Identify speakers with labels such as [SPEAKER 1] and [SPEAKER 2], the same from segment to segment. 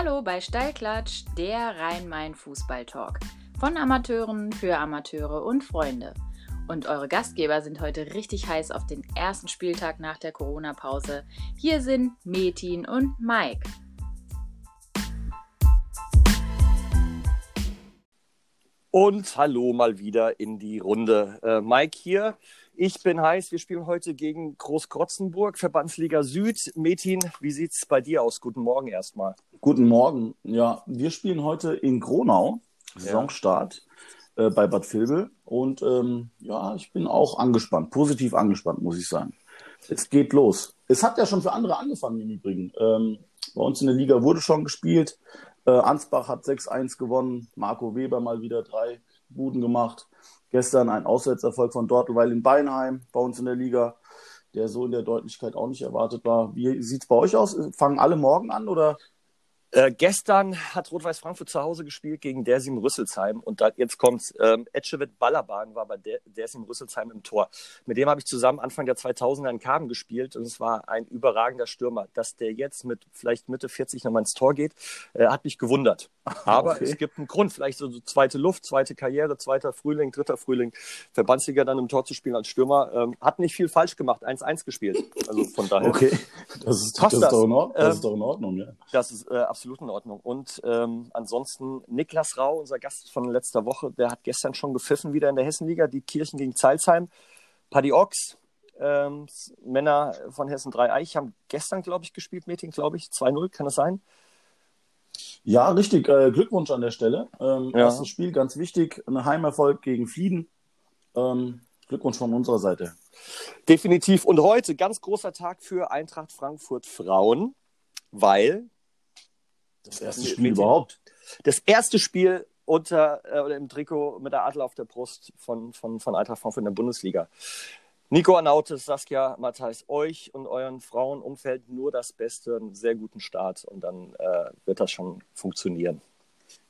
[SPEAKER 1] Hallo bei Steilklatsch, der Rhein-Main-Fußball-Talk. Von Amateuren für Amateure und Freunde. Und eure Gastgeber sind heute richtig heiß auf den ersten Spieltag nach der Corona-Pause. Hier sind Metin und Mike.
[SPEAKER 2] Und hallo mal wieder in die Runde. Äh, Mike hier. Ich bin heiß. Wir spielen heute gegen Großkrotzenburg, Verbandsliga Süd. Metin, wie sieht's bei dir aus? Guten Morgen erstmal.
[SPEAKER 3] Guten Morgen. Ja, wir spielen heute in Gronau, Saisonstart äh, bei Bad Vilbel. Und ähm, ja, ich bin auch angespannt, positiv angespannt, muss ich sagen. Es geht los. Es hat ja schon für andere angefangen im Übrigen. Ähm, bei uns in der Liga wurde schon gespielt. Äh, Ansbach hat 6-1 gewonnen. Marco Weber mal wieder drei Buden gemacht. Gestern ein Auswärtserfolg von Dortelweil in Beinheim bei uns in der Liga, der so in der Deutlichkeit auch nicht erwartet war. Wie sieht es bei euch aus? Fangen alle morgen an oder
[SPEAKER 2] äh, gestern hat Rot-Weiß Frankfurt zu Hause gespielt gegen Dersim Rüsselsheim und da, jetzt kommt's. Ähm, Etchevet Ballerban war bei Der Dersim Rüsselsheim im Tor. Mit dem habe ich zusammen Anfang der 2000er in Karben gespielt und es war ein überragender Stürmer. Dass der jetzt mit vielleicht Mitte 40 nochmal ins Tor geht, äh, hat mich gewundert. Aber okay. es gibt einen Grund, vielleicht so, so, zweite Luft, zweite Karriere, zweiter Frühling, dritter Frühling, Verbandsliga dann im Tor zu spielen als Stürmer. Ähm, hat nicht viel falsch gemacht, 1-1 gespielt. Also von daher.
[SPEAKER 3] Okay, das ist, das, das? Ist, doch in Ordnung, das ist doch in Ordnung, ja.
[SPEAKER 2] Das ist äh, absolut in Ordnung. Und ähm, ansonsten Niklas Rau, unser Gast von letzter Woche, der hat gestern schon gepfiffen wieder in der Hessenliga, die Kirchen gegen Zeilsheim. Paddy Ochs, ähm, Männer von Hessen 3 Eich haben gestern, glaube ich, gespielt, Meeting, glaube ich, 2-0, kann das sein?
[SPEAKER 3] Ja, richtig. Äh, Glückwunsch an der Stelle. Ähm, ja. Erstes Spiel, ganz wichtig. Ein Heimerfolg gegen Fieden. Ähm, Glückwunsch von unserer Seite.
[SPEAKER 2] Definitiv. Und heute ganz großer Tag für Eintracht Frankfurt Frauen, weil
[SPEAKER 3] das erste Spiel mit, überhaupt.
[SPEAKER 2] Das erste Spiel unter äh, oder im Trikot mit der Adler auf der Brust von, von, von Eintracht Frankfurt in der Bundesliga. Nico Anautes, Saskia Matthijs, euch und euren Frauenumfeld nur das Beste, einen sehr guten Start und dann äh, wird das schon funktionieren.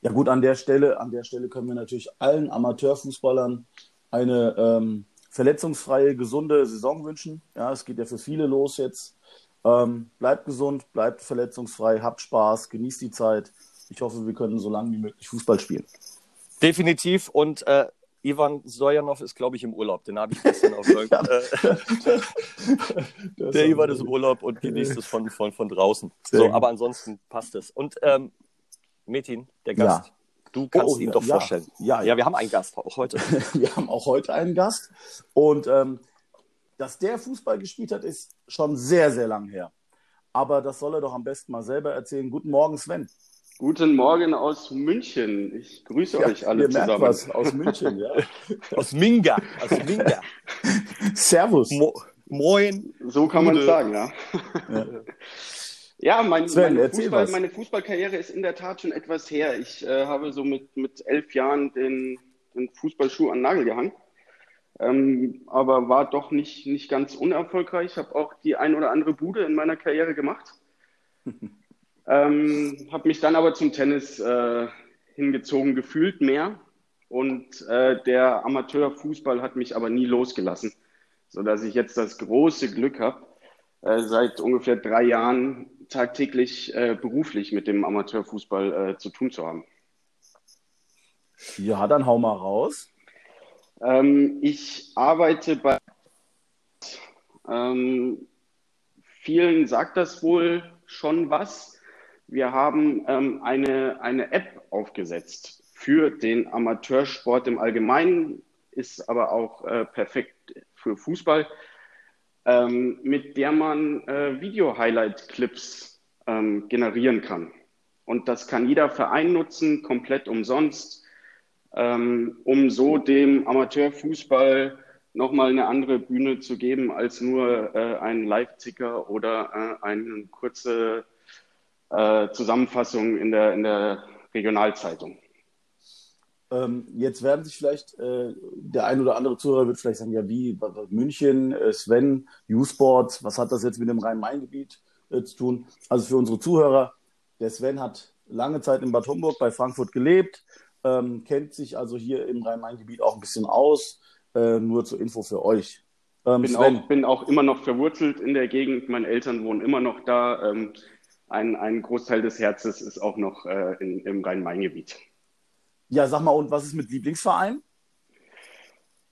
[SPEAKER 3] Ja gut, an der Stelle, an der Stelle können wir natürlich allen Amateurfußballern eine ähm, verletzungsfreie, gesunde Saison wünschen. Ja, es geht ja für viele los jetzt. Ähm, bleibt gesund, bleibt verletzungsfrei, habt Spaß, genießt die Zeit. Ich hoffe, wir können so lange wie möglich Fußball spielen.
[SPEAKER 2] Definitiv. Und äh, Ivan Sojanov ist, glaube ich, im Urlaub. Den habe ich gestern auf äh, Der Ivan ist im Urlaub und genießt es von, von, von draußen. So, aber ansonsten passt es. Und ähm, Metin, der Gast. Ja. Du kannst oh, ihn doch ja, vorstellen. Ja, ja, wir haben einen Gast auch heute.
[SPEAKER 3] wir haben auch heute einen Gast. Und ähm, dass der Fußball gespielt hat, ist schon sehr, sehr lang her. Aber das soll er doch am besten mal selber erzählen. Guten Morgen, Sven.
[SPEAKER 4] Guten Morgen aus München. Ich grüße ja, euch alle zusammen.
[SPEAKER 3] was aus München, ja.
[SPEAKER 2] aus Minga. Aus Minga.
[SPEAKER 3] Servus. Mo
[SPEAKER 2] Moin.
[SPEAKER 4] So kann man sagen, ja. ja. Ja, mein, Sven, meine, Fußball, meine, Fußballkarriere ist in der Tat schon etwas her. Ich äh, habe so mit, mit elf Jahren den, den Fußballschuh an den Nagel gehangen ähm, aber war doch nicht, nicht ganz unerfolgreich. Ich habe auch die ein oder andere Bude in meiner Karriere gemacht. ähm, habe mich dann aber zum Tennis äh, hingezogen gefühlt mehr. Und äh, der Amateurfußball hat mich aber nie losgelassen, sodass ich jetzt das große Glück habe, äh, seit ungefähr drei Jahren tagtäglich äh, beruflich mit dem Amateurfußball äh, zu tun zu haben.
[SPEAKER 3] Ja, dann hau mal raus.
[SPEAKER 4] Ähm, ich arbeite bei ähm, vielen sagt das wohl schon was. Wir haben ähm, eine, eine App aufgesetzt für den Amateursport im Allgemeinen, ist aber auch äh, perfekt für Fußball, ähm, mit der man äh, Video-Highlight-Clips ähm, generieren kann. Und das kann jeder Verein nutzen, komplett umsonst ähm, um so dem Amateurfußball nochmal eine andere Bühne zu geben als nur äh, ein Live-Ticker oder äh, eine kurze äh, Zusammenfassung in der, in der Regionalzeitung.
[SPEAKER 3] Ähm, jetzt werden sich vielleicht, äh, der ein oder andere Zuhörer wird vielleicht sagen, ja wie, München, äh, Sven, U-Sport, was hat das jetzt mit dem Rhein-Main-Gebiet äh, zu tun? Also für unsere Zuhörer, der Sven hat lange Zeit in Bad Homburg bei Frankfurt gelebt, ähm, kennt sich also hier im Rhein-Main-Gebiet auch ein bisschen aus. Äh, nur zur Info für euch.
[SPEAKER 4] Ähm, bin, auch, bin auch immer noch verwurzelt in der Gegend. Meine Eltern wohnen immer noch da. Ähm, ein, ein Großteil des Herzens ist auch noch äh, in, im Rhein-Main-Gebiet.
[SPEAKER 3] Ja, sag mal, und was ist mit Lieblingsverein?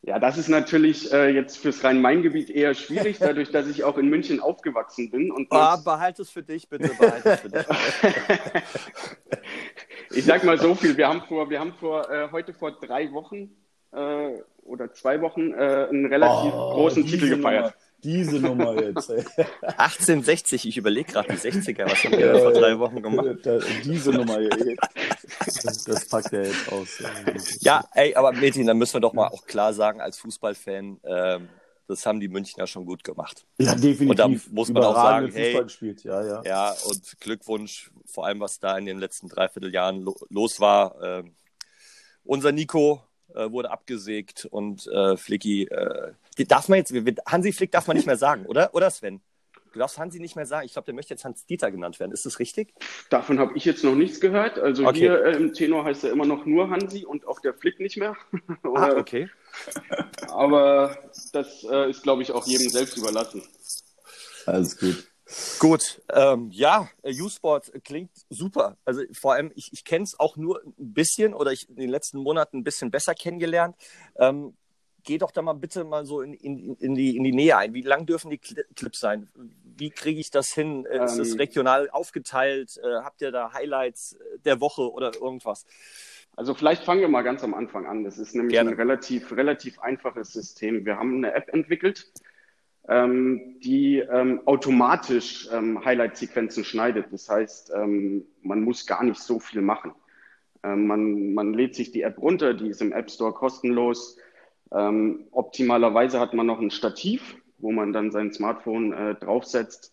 [SPEAKER 4] Ja, das ist natürlich äh, jetzt fürs Rhein-Main-Gebiet eher schwierig, dadurch, dass ich auch in München aufgewachsen bin. Und
[SPEAKER 2] oh, behalt es für dich, bitte, behalt es für dich.
[SPEAKER 4] ich sag mal so viel, wir haben vor, wir haben vor äh, heute vor drei Wochen äh, oder zwei Wochen äh, einen relativ oh, großen Titel gefeiert.
[SPEAKER 3] Nummer, diese Nummer jetzt. Ey.
[SPEAKER 2] 1860, ich überlege gerade die 60er, was haben wir vor drei Wochen gemacht?
[SPEAKER 3] diese Nummer hier. Das, das, packt er jetzt aus.
[SPEAKER 2] Ja, ey, aber Metin, dann müssen wir doch mal auch klar sagen, als Fußballfan, ähm, das haben die Münchner schon gut gemacht.
[SPEAKER 3] Ja, definitiv.
[SPEAKER 2] Und da muss man auch sagen, hey,
[SPEAKER 3] gespielt. Ja, ja.
[SPEAKER 2] ja, und Glückwunsch, vor allem was da in den letzten Dreivierteljahren lo los war. Ähm, unser Nico äh, wurde abgesägt und äh, Flicky, äh, darf man jetzt, Hansi Flick darf man nicht mehr sagen, oder? Oder Sven? Du darfst Hansi nicht mehr sagen. Ich glaube, der möchte jetzt Hans-Dieter genannt werden. Ist das richtig?
[SPEAKER 4] Davon habe ich jetzt noch nichts gehört. Also okay. hier äh, im Tenor heißt er immer noch nur Hansi und auch der Flick nicht mehr.
[SPEAKER 2] ah, okay.
[SPEAKER 4] Aber das äh, ist, glaube ich, auch jedem selbst überlassen.
[SPEAKER 3] Alles gut.
[SPEAKER 2] Gut, ähm, ja, U-Sport klingt super. Also vor allem, ich, ich kenne es auch nur ein bisschen oder ich in den letzten Monaten ein bisschen besser kennengelernt. Ähm, geh doch da mal bitte mal so in, in, in, die, in die Nähe ein. Wie lang dürfen die Clips sein? Wie kriege ich das hin? Ähm, Ist es regional aufgeteilt? Äh, habt ihr da Highlights der Woche oder irgendwas?
[SPEAKER 4] Also vielleicht fangen wir mal ganz am Anfang an. Das ist nämlich Gerne. ein relativ, relativ einfaches System. Wir haben eine App entwickelt, ähm, die ähm, automatisch ähm, Highlight-Sequenzen schneidet. Das heißt, ähm, man muss gar nicht so viel machen. Ähm, man, man lädt sich die App runter, die ist im App Store kostenlos. Ähm, optimalerweise hat man noch ein Stativ, wo man dann sein Smartphone äh, draufsetzt.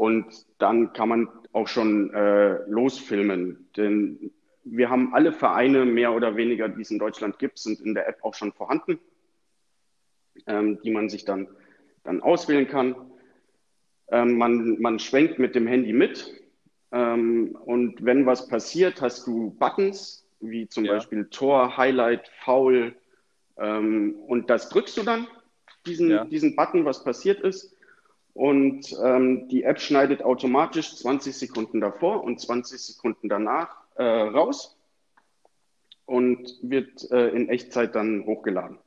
[SPEAKER 4] Und dann kann man auch schon äh, losfilmen. Denn wir haben alle Vereine, mehr oder weniger, die es in Deutschland gibt, sind in der App auch schon vorhanden ähm, die man sich dann, dann auswählen kann. Ähm, man, man schwenkt mit dem Handy mit ähm, und wenn was passiert, hast du Buttons, wie zum ja. Beispiel Tor, Highlight, Foul ähm, und das drückst du dann, diesen, ja. diesen Button, was passiert ist. Und ähm, die App schneidet automatisch 20 Sekunden davor und 20 Sekunden danach äh, raus und wird äh, in Echtzeit dann hochgeladen.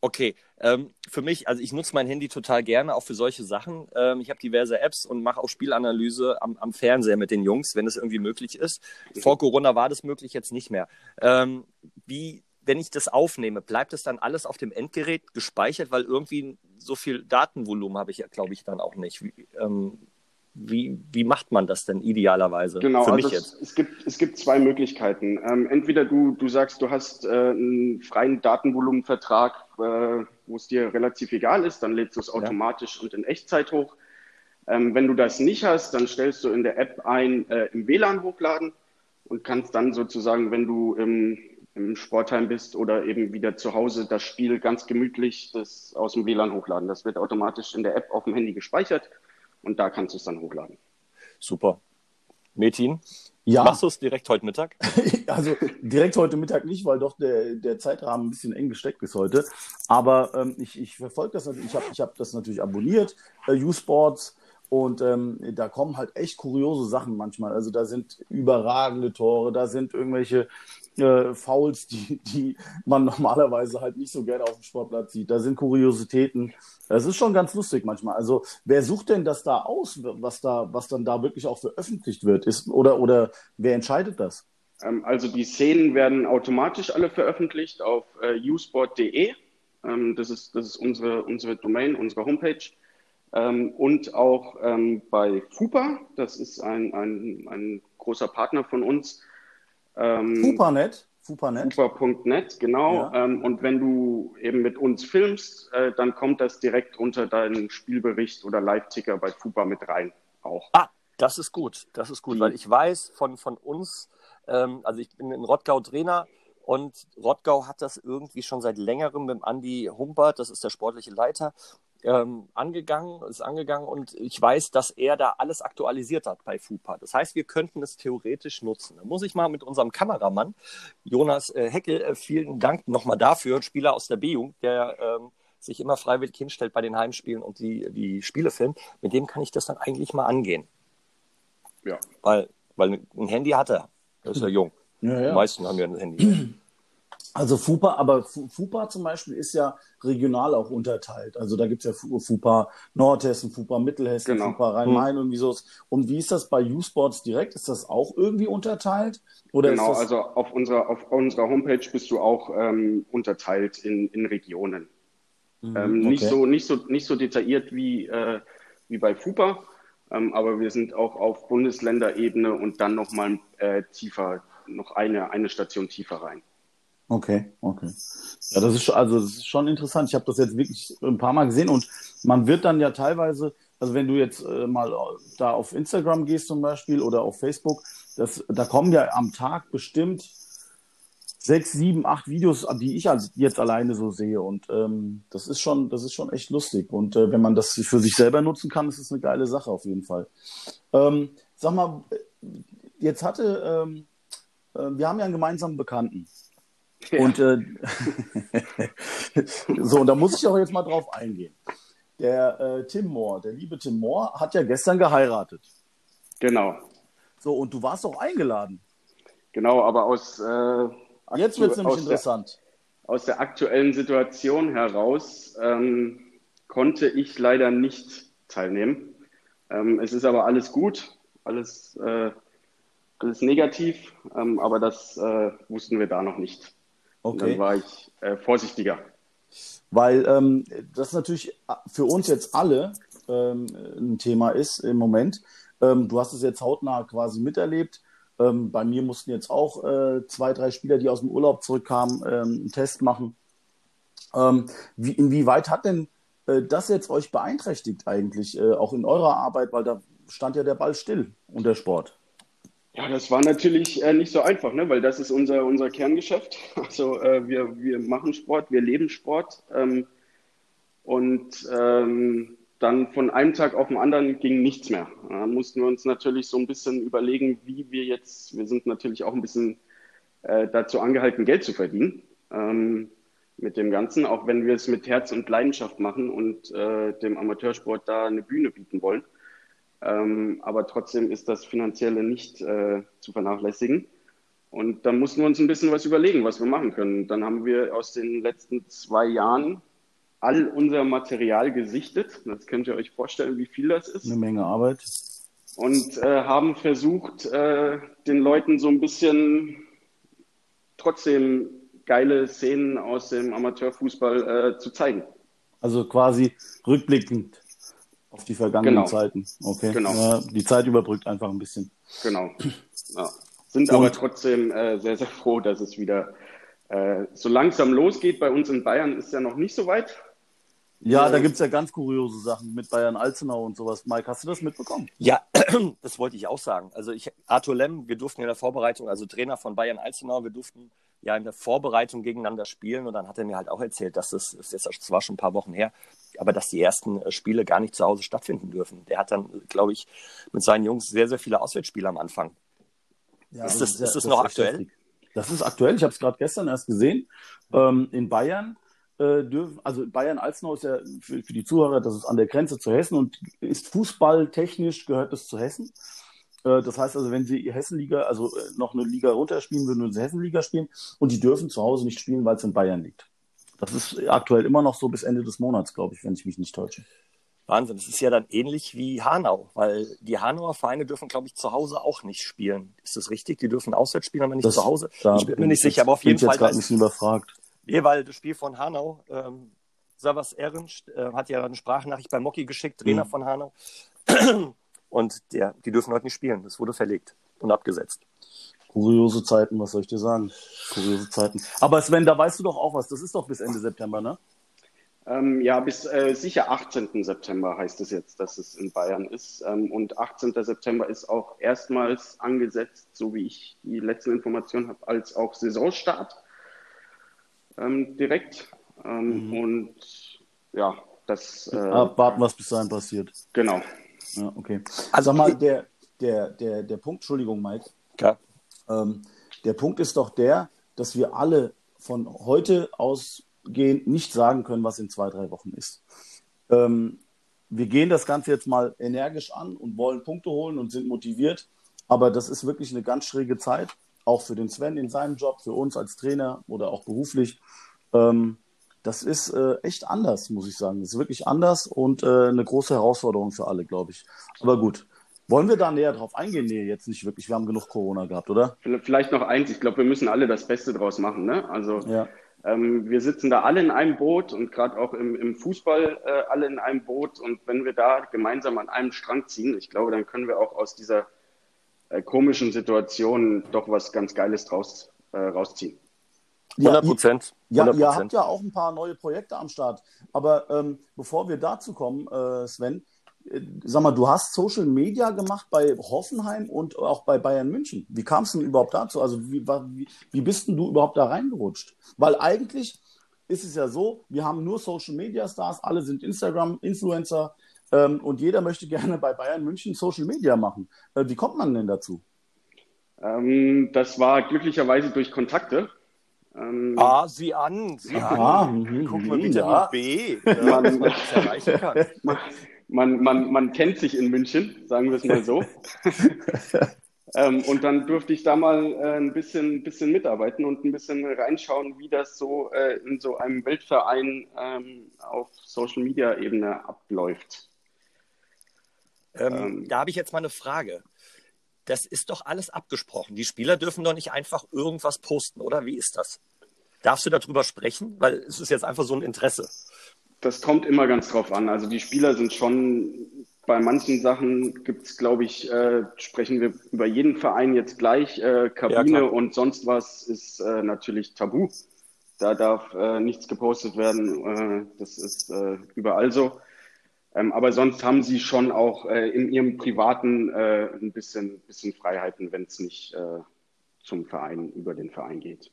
[SPEAKER 2] Okay, ähm, für mich, also ich nutze mein Handy total gerne, auch für solche Sachen. Ähm, ich habe diverse Apps und mache auch Spielanalyse am, am, Fernseher mit den Jungs, wenn es irgendwie möglich ist. Mhm. Vor Corona war das möglich, jetzt nicht mehr. Ähm, wie, wenn ich das aufnehme, bleibt es dann alles auf dem Endgerät gespeichert, weil irgendwie so viel Datenvolumen habe ich ja, glaube ich, dann auch nicht. Wie, ähm, wie, wie macht man das denn idealerweise?
[SPEAKER 4] Genau, für also mich jetzt? Es, gibt, es gibt zwei Möglichkeiten. Ähm, entweder du, du sagst, du hast äh, einen freien Datenvolumenvertrag, äh, wo es dir relativ egal ist, dann lädst du es automatisch ja. und in Echtzeit hoch. Ähm, wenn du das nicht hast, dann stellst du in der App ein, äh, im WLAN hochladen und kannst dann sozusagen, wenn du im, im Sportheim bist oder eben wieder zu Hause, das Spiel ganz gemütlich das aus dem WLAN hochladen. Das wird automatisch in der App auf dem Handy gespeichert und da kannst du es dann hochladen.
[SPEAKER 2] Super. Metin,
[SPEAKER 3] ja.
[SPEAKER 2] machst du es direkt heute Mittag?
[SPEAKER 3] also direkt heute Mittag nicht, weil doch der, der Zeitrahmen ein bisschen eng gesteckt ist heute. Aber ähm, ich, ich verfolge das natürlich, ich habe ich hab das natürlich abonniert, äh, U-Sports. Und ähm, da kommen halt echt kuriose Sachen manchmal. Also da sind überragende Tore, da sind irgendwelche äh, Fouls, die, die man normalerweise halt nicht so gerne auf dem Sportplatz sieht. Da sind Kuriositäten. Das ist schon ganz lustig manchmal. Also wer sucht denn das da aus, was da, was dann da wirklich auch veröffentlicht wird? Ist, oder, oder wer entscheidet das?
[SPEAKER 4] Ähm, also die Szenen werden automatisch alle veröffentlicht auf äh, usport.de. Ähm, das, ist, das ist unsere, unsere Domain, unsere Homepage. Ähm, und auch ähm, bei FUPA, das ist ein, ein, ein großer Partner von uns,
[SPEAKER 3] ähm, Fupanet. Fupanet.
[SPEAKER 4] Fupa.net, genau. Ja. Ähm, und wenn du eben mit uns filmst, äh, dann kommt das direkt unter deinen Spielbericht oder Live-Ticker bei Fupa mit rein auch.
[SPEAKER 2] Ah, das ist gut. Das ist gut, Die, weil ich weiß von, von uns, ähm, also ich bin in Rottgau Trainer und Rottgau hat das irgendwie schon seit längerem mit dem Andi Humpert, das ist der sportliche Leiter, ähm, angegangen, ist angegangen und ich weiß, dass er da alles aktualisiert hat bei FUPA. Das heißt, wir könnten es theoretisch nutzen. Da muss ich mal mit unserem Kameramann, Jonas äh, Heckel, äh, vielen Dank nochmal dafür, Spieler aus der B-Jugend, der ähm, sich immer freiwillig hinstellt bei den Heimspielen und die, die Spiele filmt, mit dem kann ich das dann eigentlich mal angehen.
[SPEAKER 4] Ja.
[SPEAKER 2] Weil, weil ein Handy hat er. Er ist ja jung.
[SPEAKER 3] Ja, ja.
[SPEAKER 2] Die meisten haben ja ein Handy.
[SPEAKER 3] Also FUPA, aber Fu- FUPA zum Beispiel ist ja regional auch unterteilt. Also da gibt's ja Fu- FUPA Nordhessen, FUPA Mittelhessen,
[SPEAKER 4] Genau.
[SPEAKER 3] FUPA Rhein-Main und wie so. Und wie ist das bei U-Sports direkt? Ist das auch irgendwie unterteilt? Oder
[SPEAKER 4] Genau,
[SPEAKER 3] das,
[SPEAKER 4] also auf unserer, auf unserer Homepage bist du auch ähm, unterteilt in, in Regionen. ähm, nicht,
[SPEAKER 3] okay.
[SPEAKER 4] so, nicht, so, nicht so detailliert wie, äh, wie bei FUPA, ähm, aber wir sind auch auf Bundesländerebene und dann nochmal äh, tiefer, noch eine, eine Station tiefer rein.
[SPEAKER 3] Okay, okay. Ja, das ist schon, also das ist schon interessant. Ich habe das jetzt wirklich ein paar Mal gesehen und man wird dann ja teilweise, also wenn du jetzt äh, mal da auf Instagram gehst zum Beispiel oder auf Facebook, das, da kommen ja am Tag bestimmt sechs, sieben, acht Videos, die ich jetzt alleine so sehe und ähm, das ist schon, das ist schon echt lustig und äh, wenn man das für sich selber nutzen kann, ist es eine geile Sache auf jeden Fall. Ähm, sag mal, jetzt hatte, ähm, äh, wir haben ja einen gemeinsamen Bekannten. Und äh, so, und da muss ich auch jetzt mal drauf eingehen. Der äh, Tim Moore, der liebe Tim Moore, hat ja gestern geheiratet.
[SPEAKER 4] Genau,
[SPEAKER 3] So, und du warst auch eingeladen.
[SPEAKER 4] genau, aber aus, äh,
[SPEAKER 3] Jetzt wird es nämlich interessant.
[SPEAKER 4] Der, aus der aktuellen Situation heraus ähm, konnte ich leider nicht teilnehmen. Ähm, es ist aber alles gut, alles, äh, alles negativ, ähm, aber das äh, wussten wir da noch nicht. Und dann
[SPEAKER 3] Okay.
[SPEAKER 4] war ich äh, vorsichtiger.
[SPEAKER 3] Weil ähm, das natürlich für uns jetzt alle ähm, ein Thema ist im Moment. Ähm, du hast es jetzt hautnah quasi miterlebt. Ähm, bei mir mussten jetzt auch äh, zwei, drei Spieler, die aus dem Urlaub zurückkamen, ähm, einen Test machen. Ähm, wie, inwieweit hat denn äh, das jetzt euch beeinträchtigt eigentlich, äh, auch in eurer Arbeit, weil da stand ja der Ball still und der Sport.
[SPEAKER 4] Ja, das war natürlich äh, nicht so einfach, ne? weil das ist unser, unser Kerngeschäft. Also äh, wir, wir machen Sport, wir leben Sport. Ähm, und ähm, dann von einem Tag auf den anderen ging nichts mehr. Da mussten wir uns natürlich so ein bisschen überlegen, wie wir jetzt, wir sind natürlich auch ein bisschen äh, dazu angehalten, Geld zu verdienen ähm, mit dem Ganzen, auch wenn wir es mit Herz und Leidenschaft machen und äh, dem Amateursport da eine Bühne bieten wollen. Ähm, aber trotzdem ist das Finanzielle nicht äh, zu vernachlässigen. Und dann mussten wir uns ein bisschen was überlegen, was wir machen können. Dann haben wir aus den letzten zwei Jahren all unser Material gesichtet. Das könnt ihr euch vorstellen, wie viel das ist.
[SPEAKER 3] Eine Menge Arbeit.
[SPEAKER 4] Und äh, haben versucht, äh, den Leuten so ein bisschen trotzdem geile Szenen aus dem Amateurfußball äh, zu zeigen.
[SPEAKER 3] Also quasi rückblickend auf die vergangenen
[SPEAKER 4] Genau.
[SPEAKER 3] Zeiten. Okay.
[SPEAKER 4] Genau.
[SPEAKER 3] Ja, die Zeit überbrückt einfach ein bisschen.
[SPEAKER 4] Genau. Ja. Sind
[SPEAKER 3] Und-
[SPEAKER 4] aber trotzdem äh, sehr, sehr froh, dass es wieder äh, so langsam losgeht. Bei uns in Bayern ist ja noch nicht so weit.
[SPEAKER 3] Ja,
[SPEAKER 4] Ja.
[SPEAKER 3] da gibt's ja ganz kuriose Sachen mit Bayern Alzenau und sowas. Mike, hast du das mitbekommen?
[SPEAKER 2] Ja, das wollte ich auch sagen. Also ich, Arthur Lemm, wir durften in der Vorbereitung, also Trainer von Bayern Alzenau, wir durften ja in der Vorbereitung gegeneinander spielen und dann hat er mir halt auch erzählt, dass das, das, ist, das war schon ein paar Wochen her, aber dass die ersten äh, Spiele gar nicht zu Hause stattfinden dürfen. Der hat dann, glaube ich, mit seinen Jungs sehr, sehr viele Auswärtsspiele am Anfang.
[SPEAKER 3] Ja,
[SPEAKER 2] Ist
[SPEAKER 3] das
[SPEAKER 2] das-
[SPEAKER 3] ja-
[SPEAKER 2] ist das
[SPEAKER 3] das
[SPEAKER 2] noch aktuell?
[SPEAKER 3] heftig. Das ist aktuell. Ich habe es gerade gestern erst gesehen. Ähm, in Bayern äh, dürfen, also Bayern Alzenau ist ja für, für die Zuhörer, das ist an der Grenze zu Hessen und ist fußballtechnisch gehört es zu Hessen. Äh, das heißt also, wenn sie Hessenliga, also äh, noch eine Liga runterspielen, würden sie Hessenliga spielen und die dürfen zu Hause nicht spielen, weil es in Bayern liegt. Das ist aktuell immer noch so bis Ende des Monats, glaube ich, wenn ich mich nicht täusche.
[SPEAKER 2] Wahnsinn, das ist ja dann ähnlich wie Hanau, weil die Hanauer Vereine dürfen, glaube ich, zu Hause auch nicht spielen. Ist das richtig? Die dürfen auswärts spielen, aber nicht zu Hause. ich bin mir nicht
[SPEAKER 3] ich
[SPEAKER 2] sicher,
[SPEAKER 3] jetzt-
[SPEAKER 2] aber auf
[SPEAKER 3] bin
[SPEAKER 2] jeden
[SPEAKER 3] ich jetzt
[SPEAKER 2] Fall
[SPEAKER 3] gerade ein bisschen überfragt.
[SPEAKER 2] Nee, weil das Spiel von Hanau, ähm, Savas Ernst äh, hat ja eine Sprachnachricht bei Mocky geschickt, Trainer
[SPEAKER 3] Mhm.
[SPEAKER 2] von Hanau. Und der, die dürfen heute nicht spielen. Das wurde verlegt und abgesetzt.
[SPEAKER 3] Kuriose Zeiten, was soll ich dir sagen? Kuriose Zeiten. Aber Sven, da weißt du doch auch was. Das ist doch bis Ende September, ne?
[SPEAKER 4] Ähm, ja, bis äh, sicher 18. September heißt es jetzt, dass es in Bayern ist. Ähm, und 18. September ist auch erstmals angesetzt, so wie ich die letzten Informationen habe, als auch Saisonstart ähm, direkt. Ähm, Und ja, das äh,
[SPEAKER 3] Abwarten, was bis dahin passiert.
[SPEAKER 4] genau.
[SPEAKER 3] Ja, okay.
[SPEAKER 2] Also-
[SPEAKER 3] Sag mal, der, der, der, der Punkt, Entschuldigung, Mike,
[SPEAKER 2] Ja.
[SPEAKER 3] ähm, der Punkt ist doch der, dass wir alle von heute aus gehen, nicht sagen können, was in zwei, drei Wochen ist. Ähm, wir gehen das Ganze jetzt mal energisch an und wollen Punkte holen und sind motiviert. Aber das ist wirklich eine ganz schräge Zeit, auch für den Sven in seinem Job, für uns als Trainer oder auch beruflich. Ähm, das ist äh, echt anders, muss ich sagen. Das ist wirklich anders und äh, eine große Herausforderung für alle, glaube ich. Aber gut. Wollen wir da näher drauf eingehen? Nee, jetzt nicht wirklich. Wir haben genug Corona gehabt, oder?
[SPEAKER 4] Vielleicht noch eins. Ich glaube, wir müssen alle das Beste draus machen. Ne? Also
[SPEAKER 3] ja.
[SPEAKER 4] ähm, wir sitzen da alle in einem Boot und gerade auch im, im Fußball äh, alle in einem Boot. Und wenn wir da gemeinsam an einem Strang ziehen, ich glaube, dann können wir auch aus dieser äh, komischen Situation doch was ganz Geiles draus äh, rausziehen.
[SPEAKER 2] 100 Prozent.
[SPEAKER 3] Ja, ihr habt ja auch ein paar neue Projekte am Start. Aber ähm, bevor wir dazu kommen, äh, Sven, äh, sag mal, du hast Social Media gemacht bei Hoffenheim und auch bei Bayern München. Wie kam es denn überhaupt dazu? Also wie, wie, wie bist denn du überhaupt da reingerutscht? Weil eigentlich ist es ja so, wir haben nur Social Media Stars, alle sind Instagram-Influencer ähm, und jeder möchte gerne bei Bayern München Social Media machen. Äh, wie kommt man denn dazu?
[SPEAKER 4] Ähm, das war glücklicherweise durch Kontakte.
[SPEAKER 2] Ähm, ah, sieh an, sieh
[SPEAKER 3] Aha,
[SPEAKER 2] an.
[SPEAKER 3] Mhm,
[SPEAKER 2] Guck mal,
[SPEAKER 3] mhm,
[SPEAKER 2] Vitamin
[SPEAKER 3] ja.
[SPEAKER 2] B, was man jetzt erreichen kann.
[SPEAKER 4] man, man, man kennt sich in München, sagen wir es mal so. ähm, und dann durfte ich da mal äh, ein bisschen, bisschen mitarbeiten und ein bisschen reinschauen, wie das so äh, in so einem Weltverein ähm, auf Social Media Ebene abläuft.
[SPEAKER 2] Ähm,
[SPEAKER 4] Ähm.
[SPEAKER 2] da habe ich jetzt mal eine Frage. Das ist doch alles abgesprochen. Die Spieler dürfen doch nicht einfach irgendwas posten, oder? Wie ist das? Darfst du darüber sprechen? Weil es ist jetzt einfach so ein Interesse.
[SPEAKER 4] Das kommt immer ganz drauf an. Also die Spieler sind schon, bei manchen Sachen gibt es, glaube ich, äh, sprechen wir über jeden Verein jetzt gleich. Äh, Kabine
[SPEAKER 2] klar.
[SPEAKER 4] und sonst was ist äh, natürlich tabu. Da darf äh, nichts gepostet werden. Äh, das ist äh, überall so. Ähm, aber sonst haben sie schon auch äh, in ihrem Privaten äh, ein bisschen, bisschen Freiheiten, wenn es nicht äh, zum Verein, über den Verein geht.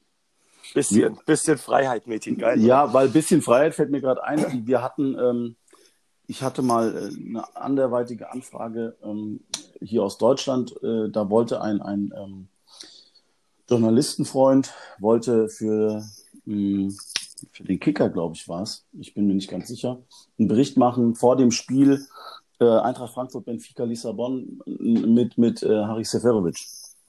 [SPEAKER 2] Bisschen, bisschen Freiheit, Mädchen, geil.
[SPEAKER 3] Ja, weil ein bisschen Freiheit fällt mir gerade ein. Wir hatten, ähm, ich hatte mal äh, eine anderweitige Anfrage ähm, hier aus Deutschland. Äh, da wollte ein, ein ähm, Journalistenfreund, wollte für, mh, für den Kicker, glaube ich, war es, ich bin mir nicht ganz sicher, einen Bericht machen vor dem Spiel äh, Eintracht Frankfurt, Benfica, Lissabon mit, mit äh, Haris Seferovic.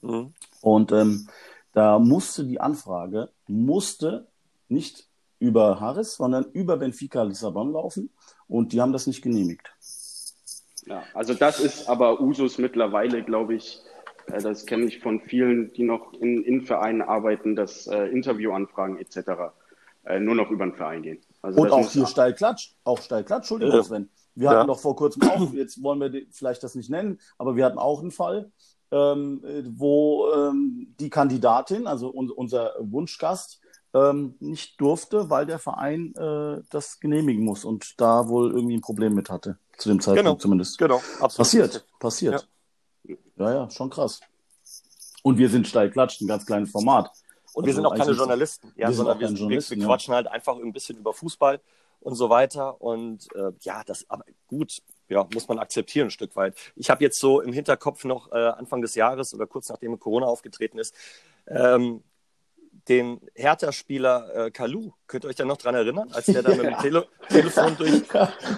[SPEAKER 2] Mhm.
[SPEAKER 3] Und ähm, da musste die Anfrage, musste nicht über Harris, sondern über Benfica Lissabon laufen und die haben das nicht genehmigt.
[SPEAKER 4] Ja, also das ist aber Usus mittlerweile, glaube ich. Äh, das kenne ich von vielen, die noch in, in Vereinen arbeiten, dass äh, Interviewanfragen etc. Äh, nur noch über den Verein gehen. Also
[SPEAKER 3] Und auch hier Steilklatsch, auch Steilklatsch, Entschuldigung,
[SPEAKER 2] Ja.
[SPEAKER 3] Sven. Wir
[SPEAKER 2] Ja.
[SPEAKER 3] hatten doch vor kurzem auch, jetzt wollen wir die- vielleicht das nicht nennen, aber wir hatten auch einen Fall, ähm, äh, wo ähm, die Kandidatin, also un unser Wunschgast, ähm, nicht durfte, weil der Verein äh, das genehmigen muss und da wohl irgendwie ein Problem mit hatte. Zu dem Zeitpunkt
[SPEAKER 2] Genau.
[SPEAKER 3] zumindest.
[SPEAKER 2] Genau, absolut.
[SPEAKER 3] Passiert, passiert. Ja. ja, schon krass. Und wir sind Steilklatsch, ein ganz kleines Format.
[SPEAKER 2] Und wir
[SPEAKER 3] Also
[SPEAKER 2] sind auch keine Journalisten, ja,
[SPEAKER 3] wir
[SPEAKER 2] sondern wir, wir,
[SPEAKER 3] Journalisten,
[SPEAKER 2] wir
[SPEAKER 3] ja.
[SPEAKER 2] quatschen halt einfach ein bisschen über Fußball und so weiter. Und äh, ja, das aber gut, ja, muss man akzeptieren ein Stück weit. Ich habe jetzt so im Hinterkopf noch äh, Anfang des Jahres oder kurz nachdem Corona aufgetreten ist, ähm, den Hertha-Spieler äh, Kalu, könnt ihr euch da noch dran erinnern, als der da mit dem Tele Telefon durch,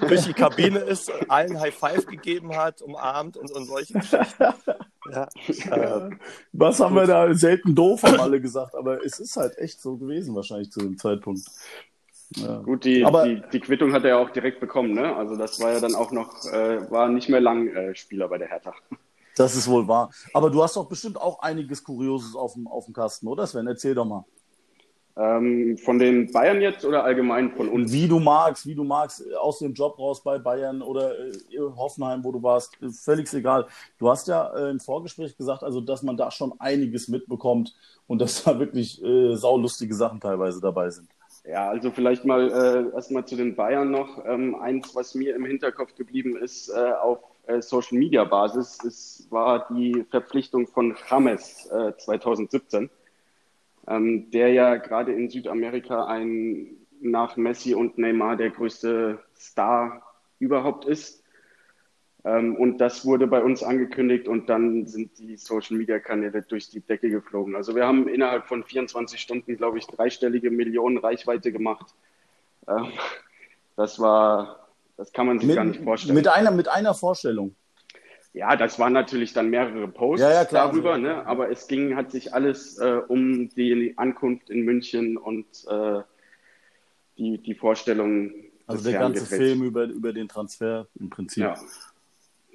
[SPEAKER 2] durch die Kabine ist, allen High Five gegeben hat, umarmt und, und solche Geschichten. Ja, äh,
[SPEAKER 3] Was haben wir da selten doof, haben alle gesagt, aber es ist halt echt so gewesen, wahrscheinlich zu dem Zeitpunkt. Ja.
[SPEAKER 4] Gut, die,
[SPEAKER 3] Aber-
[SPEAKER 4] die, die Quittung hat er ja auch direkt bekommen, ne? Also das war ja dann auch noch, äh, war nicht mehr lang äh, Spieler bei der Hertha.
[SPEAKER 3] Das ist wohl wahr. Aber du hast doch bestimmt auch einiges Kurioses auf dem, auf dem Kasten, oder Sven? Erzähl doch mal.
[SPEAKER 4] Ähm, von den Bayern jetzt oder allgemein von uns?
[SPEAKER 3] Wie du magst, wie du magst, aus dem Job raus bei Bayern oder äh, Hoffenheim, wo du warst, völlig egal. Du hast ja äh, im Vorgespräch gesagt, also dass man da schon einiges mitbekommt und dass da wirklich äh, saulustige Sachen teilweise dabei sind.
[SPEAKER 4] Ja, also vielleicht mal äh, erstmal zu den Bayern noch. Ähm, eins, was mir im Hinterkopf geblieben ist, äh, auf Social Media Basis, ist, war die Verpflichtung von James äh, 2017, ähm, der ja gerade in Südamerika ein nach Messi und Neymar der größte Star überhaupt ist. Ähm, und das wurde bei uns angekündigt und dann sind die Social Media Kanäle durch die Decke geflogen. Also wir haben innerhalb von 24 Stunden, glaube ich, dreistellige Millionen Reichweite gemacht. Ähm, das war, das kann man sich
[SPEAKER 3] mit,
[SPEAKER 4] gar nicht vorstellen.
[SPEAKER 3] Mit einer, mit einer Vorstellung.
[SPEAKER 4] Ja, das waren natürlich dann mehrere Posts
[SPEAKER 3] ja, ja, klar,
[SPEAKER 4] darüber,
[SPEAKER 3] so.
[SPEAKER 4] ne? aber es ging, hat sich alles äh, um die Ankunft in München und äh, die, die Vorstellung.
[SPEAKER 3] Also der ganze. Film über, über den Transfer im Prinzip.
[SPEAKER 4] Ja.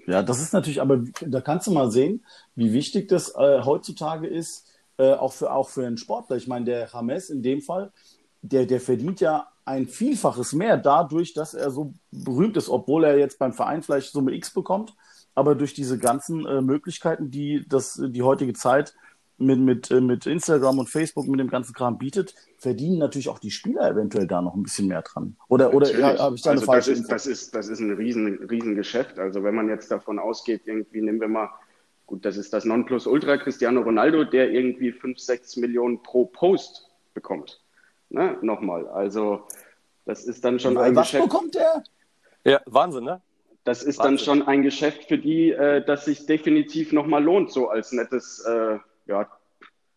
[SPEAKER 3] ja, das ist natürlich, aber da kannst du mal sehen, wie wichtig das äh, heutzutage ist, äh, auch, für, auch für einen Sportler. Ich meine, der James in dem Fall, der, der verdient ja ein Vielfaches mehr dadurch, dass er so berühmt ist, obwohl er jetzt beim Verein vielleicht Summe X bekommt aber durch diese ganzen äh, Möglichkeiten, die das, die heutige Zeit mit, mit, äh, mit Instagram und Facebook, mit dem ganzen Kram bietet, verdienen natürlich auch die Spieler eventuell da noch ein bisschen mehr dran. Oder, oder ja, habe ich da eine
[SPEAKER 4] also
[SPEAKER 3] falsche
[SPEAKER 4] das ist, das ist, das ist ein riesen, riesen Geschäft. Also wenn man jetzt davon ausgeht, irgendwie nehmen wir mal, gut, das ist das Nonplusultra Cristiano Ronaldo, der irgendwie 5, 6 Millionen pro Post bekommt. Ne? Nochmal. Also das ist dann schon ein
[SPEAKER 3] Was
[SPEAKER 4] Geschäft.
[SPEAKER 3] bekommt der?
[SPEAKER 2] Ja, Wahnsinn, ne?
[SPEAKER 4] Das ist
[SPEAKER 2] Wahnsinn.
[SPEAKER 4] dann schon ein Geschäft für die, äh, das sich definitiv nochmal lohnt, so als nettes äh, ja,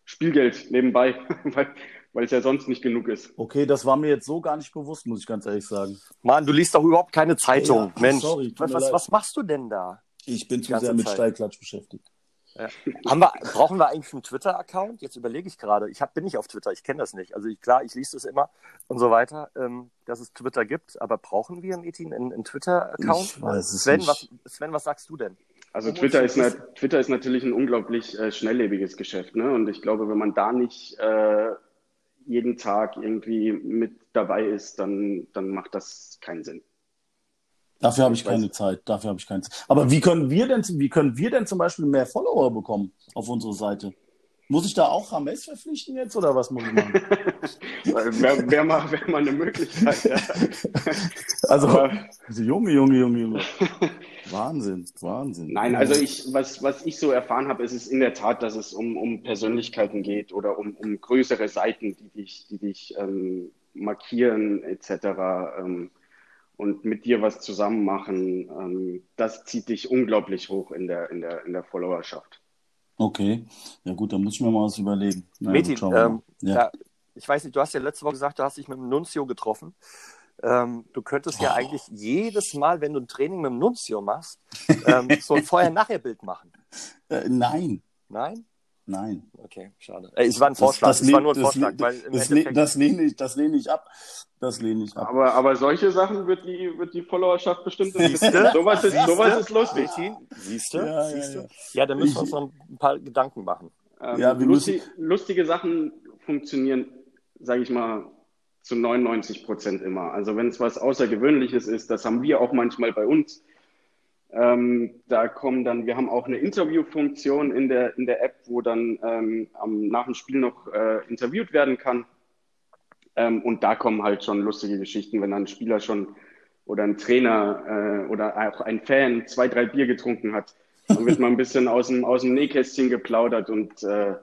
[SPEAKER 4] Spielgeld nebenbei, weil, weil es ja sonst nicht genug ist.
[SPEAKER 3] Okay, das war mir jetzt so gar nicht bewusst, muss ich ganz ehrlich sagen.
[SPEAKER 2] Mann, du liest doch überhaupt keine Zeitung.
[SPEAKER 3] Ja,
[SPEAKER 2] Mensch,
[SPEAKER 3] sorry,
[SPEAKER 2] was, was, was machst du denn da?
[SPEAKER 3] Ich bin zu sehr mit
[SPEAKER 2] Zeit.
[SPEAKER 3] Steilklatsch beschäftigt.
[SPEAKER 2] Ja. Haben wir, brauchen wir eigentlich einen Twitter-Account? Jetzt überlege ich gerade. Ich hab, bin nicht auf Twitter, ich kenne das nicht. Also ich, klar, ich lese es immer und so weiter, ähm, dass es Twitter gibt. Aber brauchen wir, Metin, einen, einen Twitter-Account?
[SPEAKER 3] Ich weiß es
[SPEAKER 2] Sven,
[SPEAKER 3] nicht.
[SPEAKER 2] was, Sven, was sagst du denn?
[SPEAKER 4] Also Twitter ist,
[SPEAKER 3] das
[SPEAKER 4] nat Twitter ist natürlich ein unglaublich äh, schnelllebiges Geschäft. Ne? Und ich glaube, wenn man da nicht äh, jeden Tag irgendwie mit dabei ist, dann, dann macht das keinen Sinn.
[SPEAKER 3] Dafür habe ich keine Zeit. Dafür habe ich keine Zeit. Aber wie können wir denn, wie können wir denn zum Beispiel mehr Follower bekommen auf unsere Seite? Muss ich da auch Rames verpflichten jetzt oder was muss ich machen?
[SPEAKER 4] Wäre wär mal, wär mal eine Möglichkeit. Ja.
[SPEAKER 3] Also,
[SPEAKER 4] Aber-
[SPEAKER 3] also Junge, Junge, Junge, Junge. Wahnsinn, Wahnsinn.
[SPEAKER 4] Nein, also ich, was, was ich so erfahren habe, ist es in der Tat, dass es um, um Persönlichkeiten geht oder um, um größere Seiten, die dich, die dich ähm, markieren etc. Ähm, und mit dir was zusammen machen. Ähm, das zieht dich unglaublich hoch in der, in der, in der Followerschaft.
[SPEAKER 3] Okay, ja gut, dann muss ich mir mal was überlegen. Na,
[SPEAKER 2] Metin,
[SPEAKER 3] gut, schauen wir
[SPEAKER 2] ähm,
[SPEAKER 3] ja.
[SPEAKER 2] ja, ich weiß nicht, du hast ja letzte Woche gesagt, du hast dich mit dem Nunzio getroffen. Ähm, du könntest ja
[SPEAKER 3] Oh.
[SPEAKER 2] eigentlich jedes Mal, wenn du ein Training mit dem Nunzio machst, ähm, so ein Vorher-Nachher-Bild machen.
[SPEAKER 3] Äh, nein,
[SPEAKER 2] Nein?
[SPEAKER 3] Nein.
[SPEAKER 2] Okay, schade. Äh, es war ein Vorschlag.
[SPEAKER 3] Das,
[SPEAKER 2] es war nur ein
[SPEAKER 3] das,
[SPEAKER 2] Vorschlag,
[SPEAKER 3] das, das, le-
[SPEAKER 2] Endeffekt,
[SPEAKER 3] das, lehne ich, das lehne ich ab. Das lehne ich ab.
[SPEAKER 4] Aber, aber solche Sachen wird die, wird die Followerschaft bestimmt
[SPEAKER 2] Siehste?
[SPEAKER 4] Sowas ist,
[SPEAKER 2] Siehste?
[SPEAKER 4] sowas ist lustig.
[SPEAKER 2] Siehst du?
[SPEAKER 3] Ja, ja,
[SPEAKER 2] Siehst du?
[SPEAKER 3] ja.
[SPEAKER 2] Ja, dann müssen wir uns noch ein paar Gedanken machen.
[SPEAKER 4] Ähm,
[SPEAKER 3] Ja, wir
[SPEAKER 4] lustig, lustige Sachen funktionieren, sage ich mal, zu 99 Prozent immer. Also wenn es was Außergewöhnliches ist, das haben wir auch manchmal bei uns. Ähm, da kommen dann, wir haben auch eine Interviewfunktion in der, in der App, wo dann ähm, am, nach dem Spiel noch äh, interviewt werden kann. Ähm, und da kommen halt schon lustige Geschichten, wenn dann ein Spieler schon oder ein Trainer äh, oder auch ein Fan zwei, drei Bier getrunken hat. Dann wird mal ein bisschen aus dem, aus dem Nähkästchen geplaudert und äh,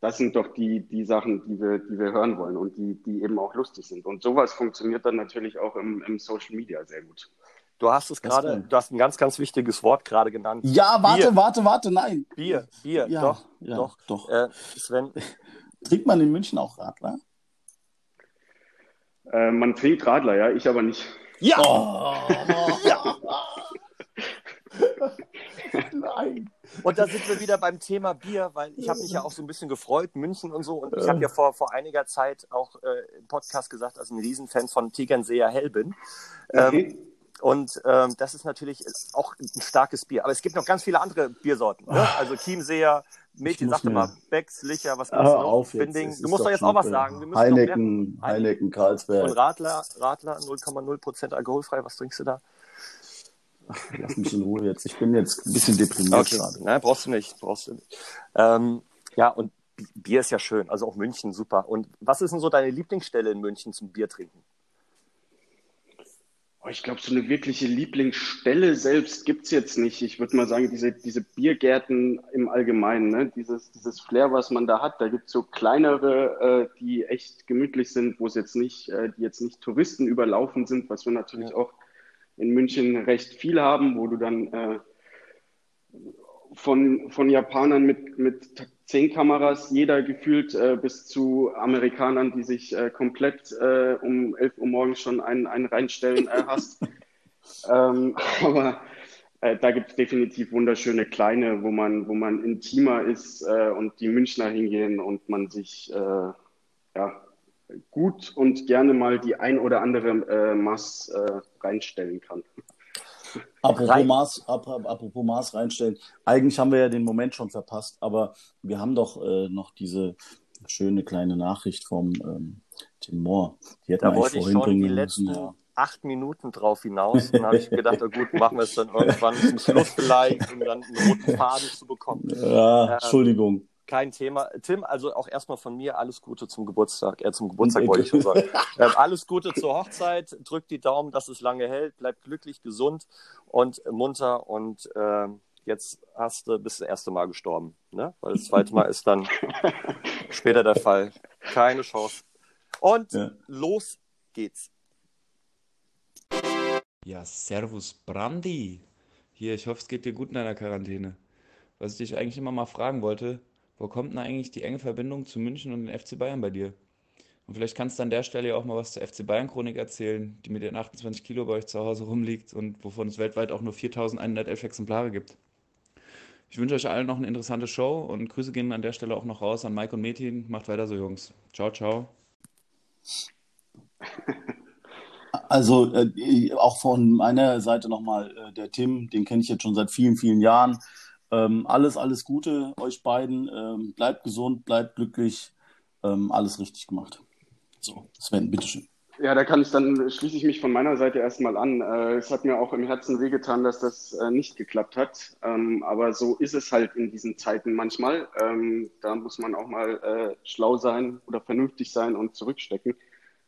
[SPEAKER 4] das sind doch die, die Sachen, die wir, die wir hören wollen und die, die eben auch lustig sind. Und sowas funktioniert dann natürlich auch im, im Social Media sehr gut.
[SPEAKER 2] Du hast es gerade, du hast ein ganz, ganz wichtiges Wort gerade genannt.
[SPEAKER 3] Ja, warte,
[SPEAKER 2] Bier.
[SPEAKER 3] warte, warte, nein.
[SPEAKER 2] Bier, Bier,
[SPEAKER 3] Ja,
[SPEAKER 2] doch,
[SPEAKER 3] ja,
[SPEAKER 2] doch.
[SPEAKER 3] doch.
[SPEAKER 2] Äh, Sven,
[SPEAKER 3] Trinkt man in München auch Radler?
[SPEAKER 4] Äh, man trinkt Radler, ja, ich aber nicht.
[SPEAKER 2] ja,
[SPEAKER 3] Oh, ja. Nein.
[SPEAKER 2] Und da sind wir wieder beim Thema Bier, weil ich habe mich ja auch so ein bisschen gefreut, München und so. Und ich habe ja vor, vor einiger Zeit auch äh, im Podcast gesagt, dass ich ein Riesenfan von Tegernseer Hell bin. Ähm, und ähm, das ist natürlich auch ein starkes Bier. Aber es gibt noch ganz viele andere Biersorten. Ne? Also Chiemseer, Mädchen sagte mal, Becks, Licher, was gibt's noch?
[SPEAKER 3] auf.
[SPEAKER 2] Binding. Du musst doch jetzt auch was sagen.
[SPEAKER 3] Heineken, Heineken, Carlsberg.
[SPEAKER 2] Und Radler, Radler 0,0% alkoholfrei. Was trinkst du da?
[SPEAKER 3] Lass mich in Ruhe jetzt. Ich bin jetzt ein bisschen deprimiert gerade.
[SPEAKER 2] Nein, brauchst du nicht. Brauchst du nicht. Ähm, ja, und Bi- Bier ist ja schön. Also auch München, super. Und was ist denn so deine Lieblingsstelle in München zum Bier trinken?
[SPEAKER 4] Oh, ich glaube, so eine wirkliche Lieblingsstelle selbst gibt's jetzt nicht. Ich würde mal sagen, diese, diese Biergärten im Allgemeinen, ne? dieses, dieses Flair, was man da hat, da gibt's so kleinere, äh, die echt gemütlich sind, wo es jetzt nicht, äh, die jetzt nicht Touristen überlaufen sind, was wir natürlich auch in München recht viel haben, wo du dann äh, von, von Japanern mit, mit zehn Kameras, jeder gefühlt äh, bis zu Amerikanern, die sich äh, komplett äh, um 11 Uhr morgens schon einen, einen reinstellen, äh, hast. ähm, aber äh, da gibt es definitiv wunderschöne kleine, wo man, wo man intimer ist äh, und die Münchner hingehen und man sich ja, gut und gerne mal die ein oder andere Maß reinstellen kann.
[SPEAKER 3] Apropos Maß, apropos Maß reinstellen. Eigentlich haben wir ja den Moment schon verpasst, aber wir haben doch äh, noch diese schöne kleine Nachricht vom ähm, Tim Moore.
[SPEAKER 2] Die hätten da wir eigentlich vorhin bringen müssen. Ja. Acht Minuten drauf hinaus. Dann habe ich gedacht, oh gut, machen wir es dann irgendwann zum Schluss vielleicht, um dann einen roten Faden zu bekommen.
[SPEAKER 3] Ja, ähm, Entschuldigung
[SPEAKER 2] kein Thema. Tim, also auch erstmal von mir alles Gute zum Geburtstag. Äh, zum Geburtstag wollte ich schon sagen. äh, alles Gute zur Hochzeit. Drückt die Daumen, dass es lange hält. Bleibt glücklich, gesund und munter. Und äh, jetzt hast du bist das erste Mal gestorben. Ne? Weil das zweite Mal ist dann später der Fall. Keine Chance. Und ja. los geht's.
[SPEAKER 5] Ja, Servus Brandi. Hier, ich hoffe, es geht dir gut in deiner Quarantäne. Was ich dich eigentlich immer mal fragen wollte, wo kommt denn eigentlich die enge Verbindung zu München und den FC Bayern bei dir? Und vielleicht kannst du an der Stelle ja auch mal was zur FC Bayern Chronik erzählen, die mit den 28 Kilo bei euch zu Hause rumliegt und wovon es weltweit auch nur 4111 Exemplare gibt. Ich wünsche euch allen noch eine interessante Show und Grüße gehen an der Stelle auch noch raus an Mike und Metin. Macht weiter so, Jungs. Ciao, ciao.
[SPEAKER 3] Also äh, auch von meiner Seite nochmal, äh, der Tim, den kenne ich jetzt schon seit vielen, vielen Jahren. Ähm, alles, alles Gute euch beiden. Ähm, bleibt gesund, bleibt glücklich. Ähm, alles richtig gemacht. So, Sven, bitteschön.
[SPEAKER 4] Ja, da kann ich dann, schließe ich mich von meiner Seite erstmal an. Äh, es hat mir auch im Herzen wehgetan, dass das äh, nicht geklappt hat. Ähm, aber so ist es halt in diesen Zeiten manchmal. Ähm, da muss man auch mal äh, schlau sein oder vernünftig sein und zurückstecken.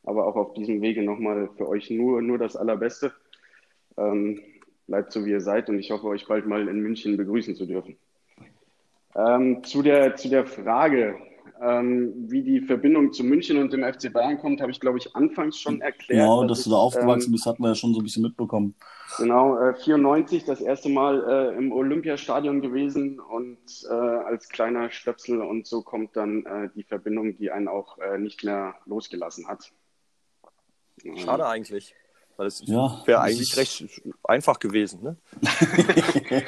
[SPEAKER 4] Aber auch auf diesem Wege nochmal für euch nur, nur das Allerbeste. Ähm, bleibt so, wie ihr seid und ich hoffe, euch bald mal in München begrüßen zu dürfen. Ähm, zu, der, zu der Frage, ähm, wie die Verbindung zu München und dem FC Bayern kommt, habe ich, glaube ich, anfangs schon erklärt.
[SPEAKER 3] Genau, dass, dass du da aufgewachsen ähm, bist, hatten wir ja schon so ein bisschen mitbekommen.
[SPEAKER 4] Genau, äh, 94 das erste Mal äh, im Olympiastadion gewesen und äh, als kleiner Stöpsel und so kommt dann äh, die Verbindung, die einen auch äh, nicht mehr losgelassen hat.
[SPEAKER 2] Schade eigentlich. Weil es ja, wäre eigentlich recht einfach gewesen. Ne?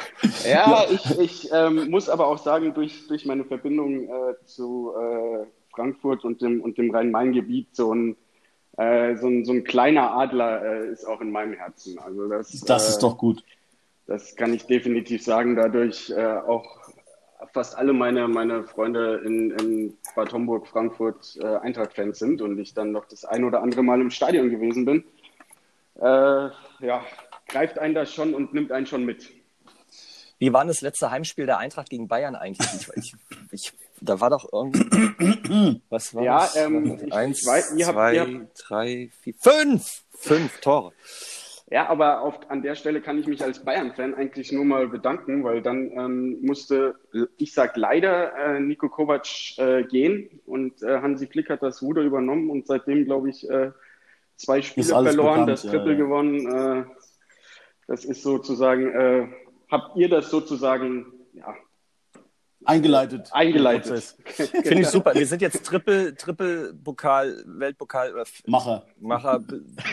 [SPEAKER 4] ja, ich, ich ähm, muss aber auch sagen, durch, durch meine Verbindung äh, zu äh, Frankfurt und dem, und dem Rhein-Main-Gebiet, so ein, äh, so, ein, so ein kleiner Adler äh, ist auch in meinem Herzen. Also das,
[SPEAKER 3] das ist äh, doch gut.
[SPEAKER 4] Das kann ich definitiv sagen. Dadurch äh, auch fast alle meine, meine Freunde in, in Bad Homburg, Frankfurt Eintracht-Fans sind und ich dann noch das ein oder andere Mal im Stadion gewesen bin äh, ja, greift einen das schon und nimmt einen schon mit.
[SPEAKER 2] Wie war das letzte Heimspiel der Eintracht gegen Bayern eigentlich? Ich, ich, ich, da war doch irgendwie. Was war
[SPEAKER 4] ja,
[SPEAKER 2] das?
[SPEAKER 4] Ähm,
[SPEAKER 2] Eins, ich weiß, ihr zwei, habt, ihr drei, vier, fünf! Fünf Tore.
[SPEAKER 4] Ja, aber auf, an der Stelle kann ich mich als Bayern-Fan eigentlich nur mal bedanken, weil dann ähm, musste, ich sag leider, äh, Nico Kovac äh, gehen und äh, Hansi Flick hat das Ruder übernommen und seitdem, glaube ich, äh, zwei Spiele verloren, bekannt, das Triple ja, ja. gewonnen. Äh, das ist sozusagen, äh, habt ihr das sozusagen, ja,
[SPEAKER 3] Eingeleitet.
[SPEAKER 4] Eingeleitet.
[SPEAKER 2] Finde ich super. Wir sind jetzt Triple, Triple Pokal, Weltpokal. Äh,
[SPEAKER 3] Macher.
[SPEAKER 2] Macher,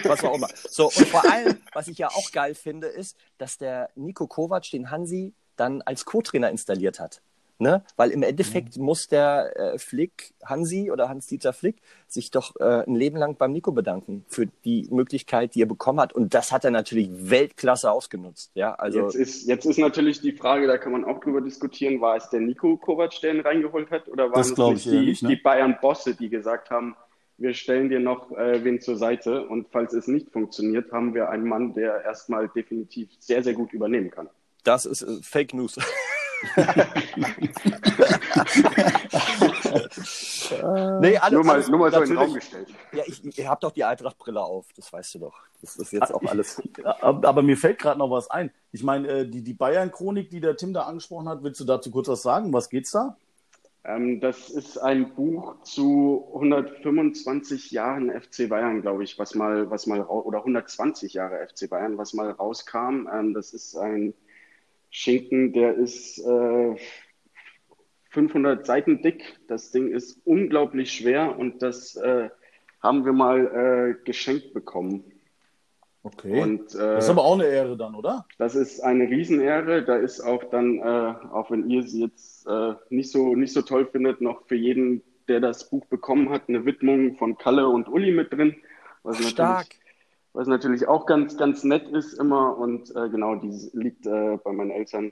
[SPEAKER 2] was auch immer. So, und vor allem, was ich ja auch geil finde, ist, dass der Nico Kovac den Hansi dann als Co-Trainer installiert hat. Ne? Weil im Endeffekt mhm. muss der äh, Flick, Hansi oder Hans-Dieter Flick, sich doch äh, ein Leben lang beim Nico bedanken für die Möglichkeit, die er bekommen hat. Und das hat er natürlich Weltklasse ausgenutzt. Ja, also
[SPEAKER 4] jetzt, ist, jetzt ist natürlich die Frage, da kann man auch drüber diskutieren, war es der Nico Kovac, der ihn reingeholt hat? Oder waren es die, nicht, ne? die Bayern-Bosse, die gesagt haben, wir stellen dir noch äh, wen zur Seite und falls es nicht funktioniert, haben wir einen Mann, der erstmal definitiv sehr, sehr gut übernehmen kann.
[SPEAKER 2] Das ist äh, Fake News.
[SPEAKER 4] nee, alles, nur mal, alles, nur mal so in den Raum gestellt.
[SPEAKER 2] Ja, ich, ihr habt doch die Eintracht-Brille auf, das weißt du doch. Das ist jetzt auch alles.
[SPEAKER 3] Aber mir fällt gerade noch was ein. Ich meine, äh, die, die Bayern-Chronik, die der Tim da angesprochen hat, willst du dazu kurz was sagen? Was geht's da?
[SPEAKER 4] Ähm, das ist ein Buch zu 125 Jahren FC Bayern, glaube ich, was mal, was mal, oder 120 Jahre FC Bayern, was mal rauskam. Ähm, das ist ein Schinken, der ist äh, 500 Seiten dick. Das Ding ist unglaublich schwer und das äh, haben wir mal äh, geschenkt bekommen.
[SPEAKER 3] Okay.
[SPEAKER 4] Und, äh,
[SPEAKER 3] das ist aber auch eine Ehre dann, oder?
[SPEAKER 4] Das ist eine Riesenehre. Da ist auch dann, äh, auch wenn ihr sie jetzt äh, nicht, so, nicht so toll findet, noch für jeden, der das Buch bekommen hat, eine Widmung von Kalle und Uli mit drin. Was
[SPEAKER 2] stark.
[SPEAKER 4] Natürlich, was natürlich auch ganz, ganz nett ist immer. Und äh, genau, die liegt äh, bei meinen Eltern.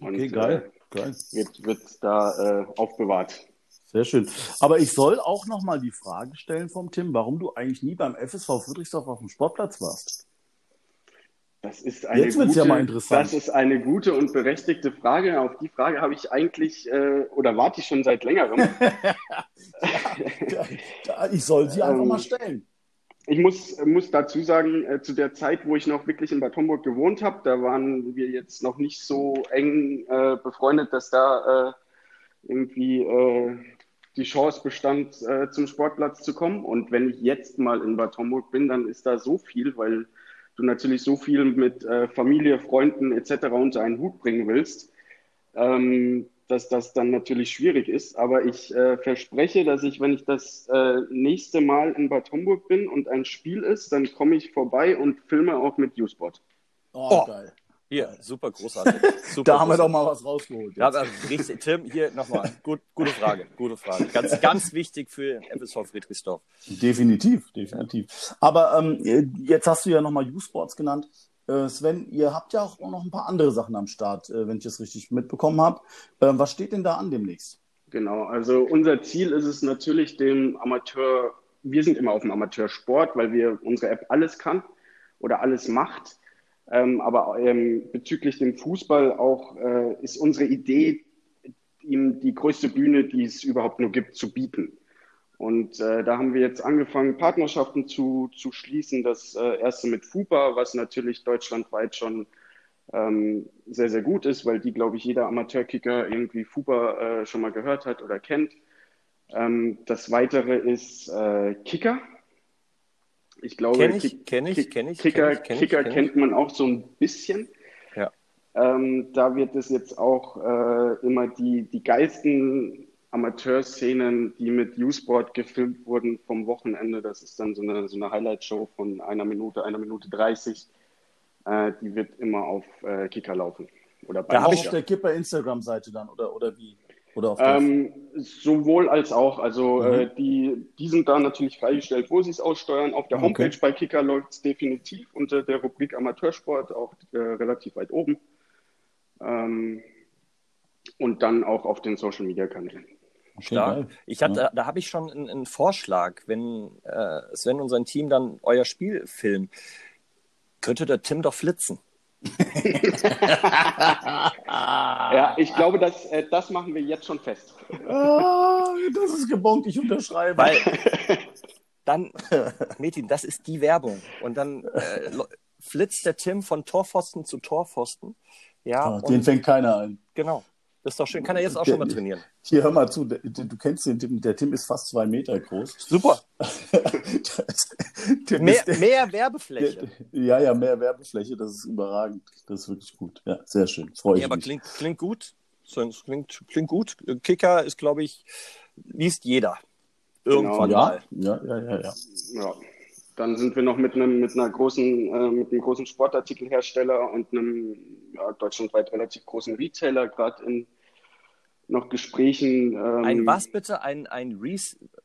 [SPEAKER 4] Und,
[SPEAKER 3] Okay, geil. geil.
[SPEAKER 4] Äh, wird, wird da äh, aufbewahrt.
[SPEAKER 3] Sehr schön. Aber ich soll auch nochmal die Frage stellen vom Tim, warum du eigentlich nie beim FSV Friedrichsdorf auf dem Sportplatz warst.
[SPEAKER 4] Das ist eine
[SPEAKER 3] Jetzt wird's
[SPEAKER 4] gute,
[SPEAKER 3] ja mal interessant.
[SPEAKER 4] Das ist eine gute und berechtigte Frage. Auf die Frage habe ich eigentlich äh, oder warte ich schon seit längerem.
[SPEAKER 3] Ich soll sie einfach
[SPEAKER 4] Ähm,
[SPEAKER 3] mal stellen.
[SPEAKER 4] Ich muss, muss dazu sagen, äh, zu der Zeit, wo ich noch wirklich in Bad Homburg gewohnt habe, da waren wir jetzt noch nicht so eng äh, befreundet, dass da äh, irgendwie äh, die Chance bestand, äh, zum Sportplatz zu kommen. Und wenn ich jetzt mal in Bad Homburg bin, dann ist da so viel, weil du natürlich so viel mit äh, Familie, Freunden etc. unter einen Hut bringen willst, ähm, dass das dann natürlich schwierig ist. Aber ich äh, verspreche, dass ich, wenn ich das äh, nächste Mal in Bad Homburg bin und ein Spiel ist, dann komme ich vorbei und filme auch mit U-Sport.
[SPEAKER 3] Oh,
[SPEAKER 2] Oh.
[SPEAKER 3] geil.
[SPEAKER 2] Hier, super großartig. Super
[SPEAKER 3] Da haben wir doch
[SPEAKER 2] großartig.
[SPEAKER 3] mal was rausgeholt.
[SPEAKER 2] Ja, aber richtig, Tim, hier nochmal. Gut, gute Frage, gute Frage. Ganz, ganz wichtig für FSV Friedrichsdorf.
[SPEAKER 3] Definitiv, definitiv. Aber ähm, jetzt hast du ja nochmal U-Sports genannt. Äh, Sven, ihr habt ja auch noch ein paar andere Sachen am Start, äh, wenn ich das richtig mitbekommen habe. Ähm, was steht denn da an demnächst?
[SPEAKER 4] Genau, also unser Ziel ist es natürlich, dem Amateur, wir sind immer auf dem Amateursport, weil wir unsere App alles kann oder alles macht. Ähm, aber ähm, bezüglich dem Fußball auch äh, ist unsere Idee, ihm die größte Bühne, die es überhaupt nur gibt, zu bieten. Und äh, da haben wir jetzt angefangen, Partnerschaften zu, zu schließen. Das äh, erste mit FUPA, was natürlich deutschlandweit schon ähm, sehr, sehr gut ist, weil die, glaube ich, jeder Amateurkicker irgendwie FUPA äh, schon mal gehört hat oder kennt. Ähm, das weitere ist äh, Kicker. Ich glaube,
[SPEAKER 2] Kenn ich, kenn ich, kenn ich,
[SPEAKER 4] Kicker,
[SPEAKER 2] kenn ich, kenn ich,
[SPEAKER 4] Kicker
[SPEAKER 2] kenn ich.
[SPEAKER 4] kennt man auch so ein bisschen.
[SPEAKER 2] Ja.
[SPEAKER 4] Ähm, da wird es jetzt auch äh, immer die, die geilsten Amateurszenen, die mit U-Sport gefilmt wurden vom Wochenende. Das ist dann so eine, so eine Highlight-Show von einer Minute, einer Minute 30. Äh, die wird immer auf äh, Kicker laufen. Oder bei
[SPEAKER 2] Da hab
[SPEAKER 3] Auch
[SPEAKER 2] ich-
[SPEAKER 3] auf der Kipper Instagram-Seite dann, oder, oder wie? Oder auf
[SPEAKER 4] Ähm, sowohl als auch. Also
[SPEAKER 3] Mhm.
[SPEAKER 4] äh, die, die sind da natürlich freigestellt, wo sie es aussteuern. Auf der
[SPEAKER 3] Okay.
[SPEAKER 4] Homepage bei Kicker läuft es definitiv unter der Rubrik Amateursport, auch äh, relativ weit oben. Ähm, und dann auch auf den Social
[SPEAKER 3] Okay,
[SPEAKER 2] Stark.
[SPEAKER 3] geil.
[SPEAKER 2] Ich hab,
[SPEAKER 3] Ja.
[SPEAKER 2] da, da habe ich schon einen, einen Vorschlag. Wenn äh, Sven und sein Team dann euer Spiel filmen, könnte der Tim doch flitzen.
[SPEAKER 4] Ja, ich glaube, das, äh, das machen wir jetzt schon fest.
[SPEAKER 3] Ah, das ist gebongt, ich unterschreibe.
[SPEAKER 2] Weil dann, Metin, das ist die Werbung. Und dann äh, flitzt der Tim von Torpfosten zu Torpfosten. Ja,
[SPEAKER 3] Ah, den fängt keiner ein.
[SPEAKER 2] genau. Das ist doch schön. Kann er jetzt auch
[SPEAKER 3] Der-
[SPEAKER 2] schon mal trainieren.
[SPEAKER 3] Hier, hör mal zu, der, du kennst den Tim, der Tim ist fast zwei Meter groß.
[SPEAKER 2] Super.
[SPEAKER 3] Das- Tim
[SPEAKER 2] Mehr,
[SPEAKER 3] der-
[SPEAKER 2] mehr Werbefläche.
[SPEAKER 3] Ja, ja, mehr Werbefläche, das ist überragend. Das ist wirklich gut. Ja, sehr schön. Freue ich
[SPEAKER 2] Ja, aber
[SPEAKER 3] mich.
[SPEAKER 2] klingt, klingt gut. Es Klingt, klingt gut. Kicker ist, glaube ich, liest jeder. Irgendwann
[SPEAKER 3] ja,
[SPEAKER 2] mal.
[SPEAKER 3] ja, ja, ja, ja.
[SPEAKER 4] Ja. Dann sind wir noch mit einem, mit einer großen, äh, mit einem großen Sportartikelhersteller und einem ja, deutschlandweit relativ großen Retailer gerade in noch Gesprächen. Ähm,
[SPEAKER 2] Ein was bitte? Ein, ein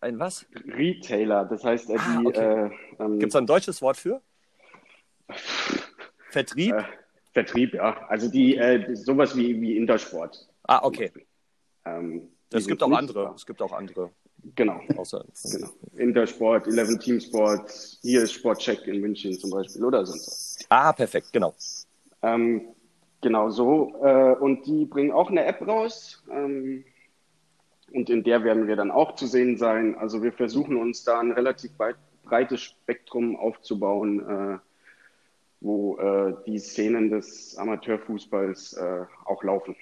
[SPEAKER 2] ein was?
[SPEAKER 4] Retailer, das heißt, äh,
[SPEAKER 2] Ah,
[SPEAKER 4] die
[SPEAKER 2] okay.
[SPEAKER 4] äh, ähm,
[SPEAKER 2] Gibt es ein deutsches Wort für? Vertrieb?
[SPEAKER 4] äh, Vertrieb, ja. Also die, äh, sowas wie, wie Intersport.
[SPEAKER 2] ah, okay.
[SPEAKER 4] Ähm,
[SPEAKER 2] Es gibt auch
[SPEAKER 4] nicht-
[SPEAKER 2] andere. Es gibt auch andere.
[SPEAKER 4] Genau.
[SPEAKER 2] Außer,
[SPEAKER 4] Genau. Intersport, 11 Team Sport, hier ist Sportcheck in München zum Beispiel oder sonst was.
[SPEAKER 2] Ah, perfekt, genau.
[SPEAKER 4] Ähm, genau so. Äh, und die bringen auch eine App raus. Ähm, und in der werden wir dann auch zu sehen sein. Also wir versuchen uns da ein relativ breites Spektrum aufzubauen, äh, wo äh, die Szenen des Amateurfußballs äh, auch laufen.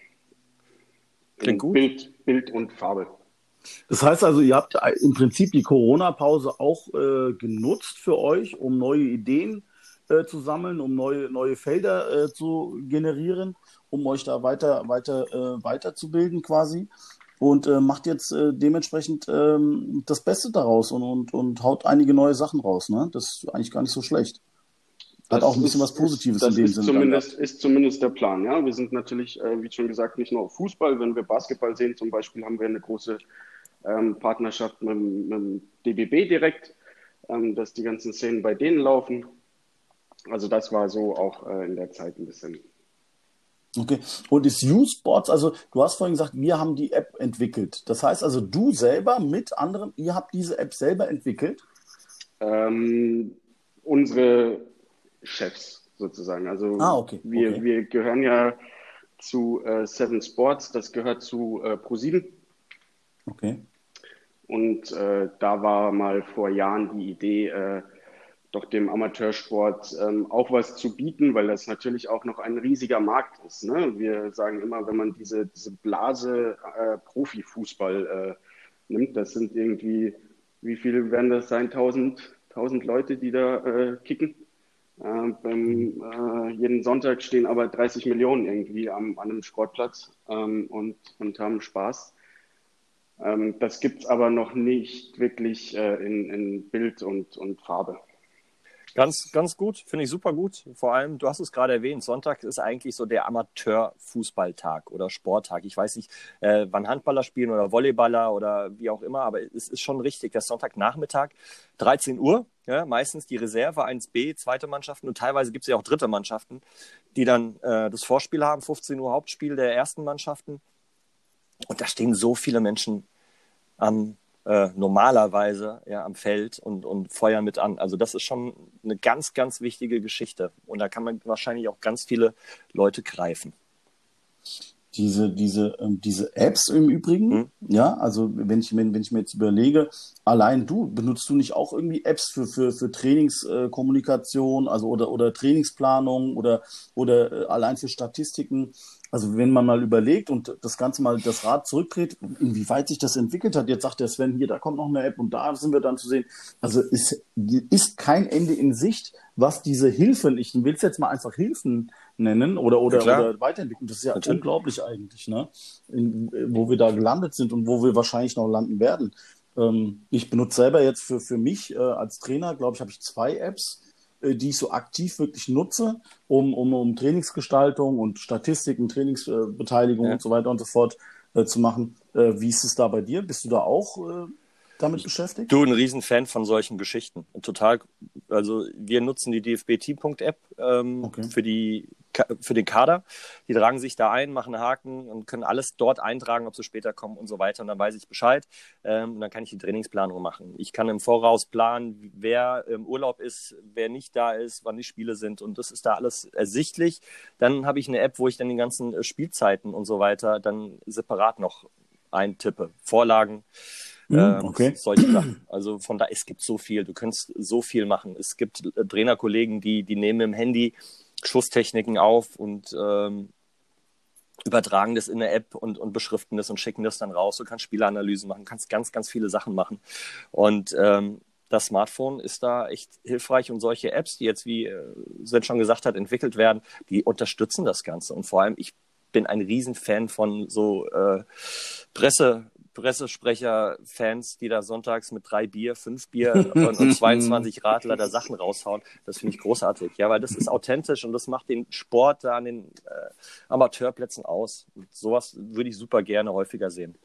[SPEAKER 4] In
[SPEAKER 2] Klingt gut.
[SPEAKER 4] Bild, Bild und Farbe.
[SPEAKER 3] Das heißt also, ihr habt im Prinzip die Corona-Pause auch äh, genutzt für euch, um neue Ideen äh, zu sammeln, um neue, neue Felder äh, zu generieren, um euch da weiter, weiter, äh, weiterzubilden quasi. Und äh, macht jetzt äh, dementsprechend ähm, das Beste daraus und, und, und haut einige neue Sachen raus. Ne? Das ist eigentlich gar nicht so schlecht. Hat
[SPEAKER 4] Das
[SPEAKER 3] auch ein bisschen
[SPEAKER 4] ist-
[SPEAKER 3] was Positives in dem Sinne.
[SPEAKER 4] Zumindest, ist zumindest der Plan, ja. Wir sind natürlich, äh, wie schon gesagt, nicht nur auf Fußball. Wenn wir Basketball sehen, zum Beispiel, haben wir eine große ähm, Partnerschaft mit, dem- mit dem DBB direkt, ähm, dass die ganzen Szenen bei denen laufen. Also das war so auch äh, in der Zeit ein bisschen.
[SPEAKER 3] Okay. Und ist U-Sports, also du hast vorhin gesagt, wir haben die App entwickelt. Das heißt also, du selber mit anderen, ihr habt diese App selber entwickelt?
[SPEAKER 4] Ähm, unsere Chefs sozusagen. Also
[SPEAKER 3] Ah, okay,
[SPEAKER 4] wir,
[SPEAKER 3] okay.
[SPEAKER 4] wir gehören ja zu äh, Seven Sports, das gehört zu äh, ProSieben.
[SPEAKER 3] Okay.
[SPEAKER 4] Und äh, da war mal vor Jahren die Idee, äh, doch dem Amateursport ähm, auch was zu bieten, weil das natürlich auch noch ein riesiger Markt ist. Ne? Wir sagen immer, wenn man diese, diese Blase äh, Profifußball äh, nimmt, das sind irgendwie, wie viele werden das sein? 1000, 1000 Leute, die da äh, kicken. Äh, beim, äh, jeden Sonntag stehen aber 30 Millionen irgendwie am, an einem Sportplatz ähm, und, und haben Spaß. Ähm, das gibt's aber noch nicht wirklich äh, in, in Bild und, und Farbe.
[SPEAKER 2] Ganz, ganz gut, finde ich super gut. Vor allem, du hast es gerade erwähnt, Sonntag ist eigentlich so der Amateur-Fußballtag oder Sporttag. Ich weiß nicht, äh, wann Handballer spielen oder Volleyballer oder wie auch immer, aber es ist schon richtig, dass Sonntagnachmittag, 13 Uhr, ja, meistens die Reserve 1b, zweite Mannschaften und teilweise gibt es ja auch dritte Mannschaften, die dann äh, das Vorspiel haben, 15 Uhr Hauptspiel der ersten Mannschaften. Und da stehen so viele Menschen am äh, normalerweise ja, am Feld und, und feuern mit an. Also das ist schon eine ganz, ganz wichtige Geschichte. Und da kann man wahrscheinlich auch ganz viele Leute greifen.
[SPEAKER 3] Diese, diese, ähm, diese Apps im Übrigen,
[SPEAKER 2] Mhm.
[SPEAKER 3] ja, also wenn ich, wenn, wenn ich mir jetzt überlege, allein du, benutzt du nicht auch irgendwie Apps für, für, für Trainingskommunikation, Kommunikation, also oder, oder Trainingsplanung oder, oder äh, allein für Statistiken? Also wenn man mal überlegt und das Ganze mal das Rad zurückdreht, inwieweit sich das entwickelt hat, jetzt sagt der Sven, hier, da kommt noch eine App und da sind wir dann zu sehen. Also es ist kein Ende in Sicht, was diese Hilfen, ich will es jetzt mal einfach Hilfen nennen oder, oder,
[SPEAKER 2] Ja,
[SPEAKER 3] oder weiterentwickeln, das ist ja
[SPEAKER 2] Natürlich.
[SPEAKER 3] unglaublich eigentlich, ne? In, wo wir da gelandet sind und wo wir wahrscheinlich noch landen werden. Ähm, ich benutze selber jetzt für, für mich äh, als Trainer, glaube ich, habe ich zwei Apps, die ich so aktiv wirklich nutze, um, um, um Trainingsgestaltung und Statistiken, Trainingsbeteiligung
[SPEAKER 2] Ja.
[SPEAKER 3] und so weiter und so fort äh, zu machen. Äh, wie ist es da bei dir? Bist du da auch äh, damit beschäftigt?
[SPEAKER 2] Du, ein Riesenfan von solchen Geschichten. Total, also wir nutzen die DFB-Team.app ähm,
[SPEAKER 3] Okay.
[SPEAKER 2] für, die, für den Kader. Die tragen sich da ein, machen einen Haken und können alles dort eintragen, ob sie später kommen und so weiter. Und dann weiß ich Bescheid. Ähm, und dann kann ich die Trainingsplanung machen. Ich kann im Voraus planen, wer im Urlaub ist, wer nicht da ist, wann die Spiele sind. Und das ist da alles ersichtlich. Dann habe ich eine App, wo ich dann die ganzen äh, Spielzeiten und so weiter dann separat noch eintippe. Vorlagen.
[SPEAKER 3] Hm,
[SPEAKER 2] Ähm,
[SPEAKER 3] okay.
[SPEAKER 2] Solche Sachen. Also von da, es gibt so viel. Du kannst so viel machen. Es gibt äh, Trainerkollegen, die, die nehmen im Handy Schusstechniken auf und ähm, übertragen das in der App und, und beschriften das und schicken das dann raus. Du kannst Spieleranalysen machen, kannst ganz, ganz viele Sachen machen. Und ähm, das Smartphone ist da echt hilfreich und solche Apps, die jetzt, wie äh, Sven schon gesagt hat, entwickelt werden, die unterstützen das Ganze. Und vor allem, ich bin ein Riesenfan von so äh, Presse, Pressesprecher-Fans, die da sonntags mit drei Bier, fünf Bier und, und 22 Radler da Sachen raushauen. Das finde ich großartig. Ja, weil das ist authentisch und das macht den Sport da an den äh, Amateurplätzen aus. Und sowas würde ich super gerne häufiger sehen.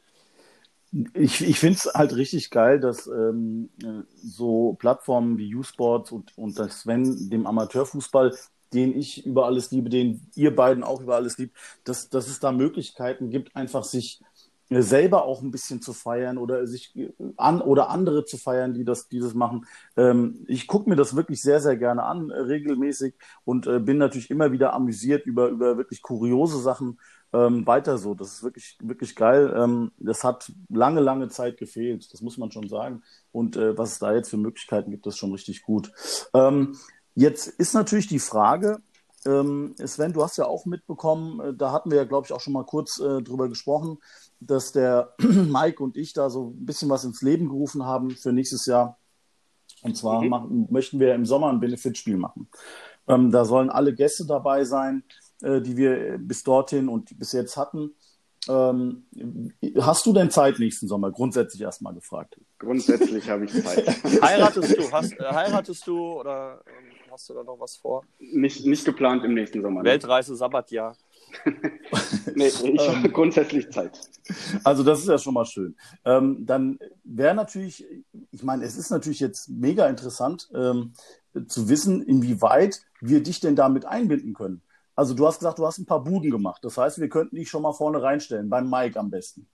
[SPEAKER 3] Ich, ich finde es halt richtig geil, dass ähm, äh, so Plattformen wie U-Sports und, und das Sven, dem Amateurfußball, den ich über alles liebe, den ihr beiden auch über alles liebt, dass, dass es da Möglichkeiten gibt, einfach sich selber auch ein bisschen zu feiern oder sich äh, an oder andere zu feiern, die das, die das machen. Ähm, ich gucke mir das wirklich sehr, sehr gerne an, äh, regelmäßig und äh, bin natürlich immer wieder amüsiert über, über wirklich kuriose Sachen. Ähm, weiter so. Das ist wirklich, wirklich geil. Ähm, das hat lange, lange Zeit gefehlt. Das muss man schon sagen. Und äh, was es da jetzt für Möglichkeiten gibt, ist schon richtig gut. Ähm, jetzt ist natürlich die Frage, ähm, Sven, du hast ja auch mitbekommen, äh, da hatten wir ja, glaube ich, auch schon mal kurz äh, drüber gesprochen, dass der Mike und ich da so ein bisschen was ins Leben gerufen haben für nächstes Jahr. Und zwar
[SPEAKER 4] Mhm.
[SPEAKER 3] machen, möchten wir im Sommer ein Benefitspiel machen. Ähm, da sollen alle Gäste dabei sein, äh, die wir bis dorthin und bis jetzt hatten. Ähm, hast du denn Zeit nächsten Sommer? Grundsätzlich erstmal gefragt.
[SPEAKER 4] Grundsätzlich habe ich Zeit.
[SPEAKER 2] heiratest du? Hast, äh, heiratest du oder ähm, hast du da noch was vor?
[SPEAKER 4] Nicht, nicht geplant im nächsten Sommer.
[SPEAKER 2] Ne? Weltreise, Sabbatjahr.
[SPEAKER 4] nee, ich habe grundsätzlich Zeit.
[SPEAKER 3] Also das ist ja schon mal schön. Ähm, dann wäre natürlich, ich meine, es ist natürlich jetzt mega interessant ähm, zu wissen, inwieweit wir dich denn damit einbinden können. Also du hast gesagt, du hast ein paar Buden gemacht. Das heißt, wir könnten dich schon mal vorne reinstellen, beim Mike am besten.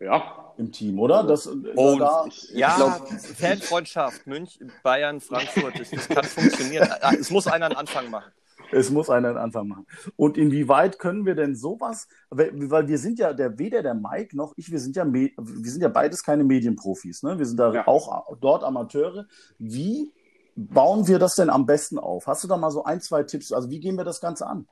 [SPEAKER 4] Ja.
[SPEAKER 3] Im Team, oder? Das,
[SPEAKER 2] oh, da, ich, ja, glaub... Fanfreundschaft, München, Bayern, Frankfurt, das, das kann funktionieren. Es muss einer einen Anfang machen.
[SPEAKER 3] Es muss einer einen Anfang machen. Und inwieweit können wir denn sowas, weil wir sind ja, der weder der Mike noch ich, wir sind ja, wir sind ja beides keine Medienprofis, ne? Wir sind da ja. auch dort Amateure. Wie bauen wir das denn am besten auf? Hast du da mal so ein, zwei Tipps? Also wie gehen wir das Ganze an?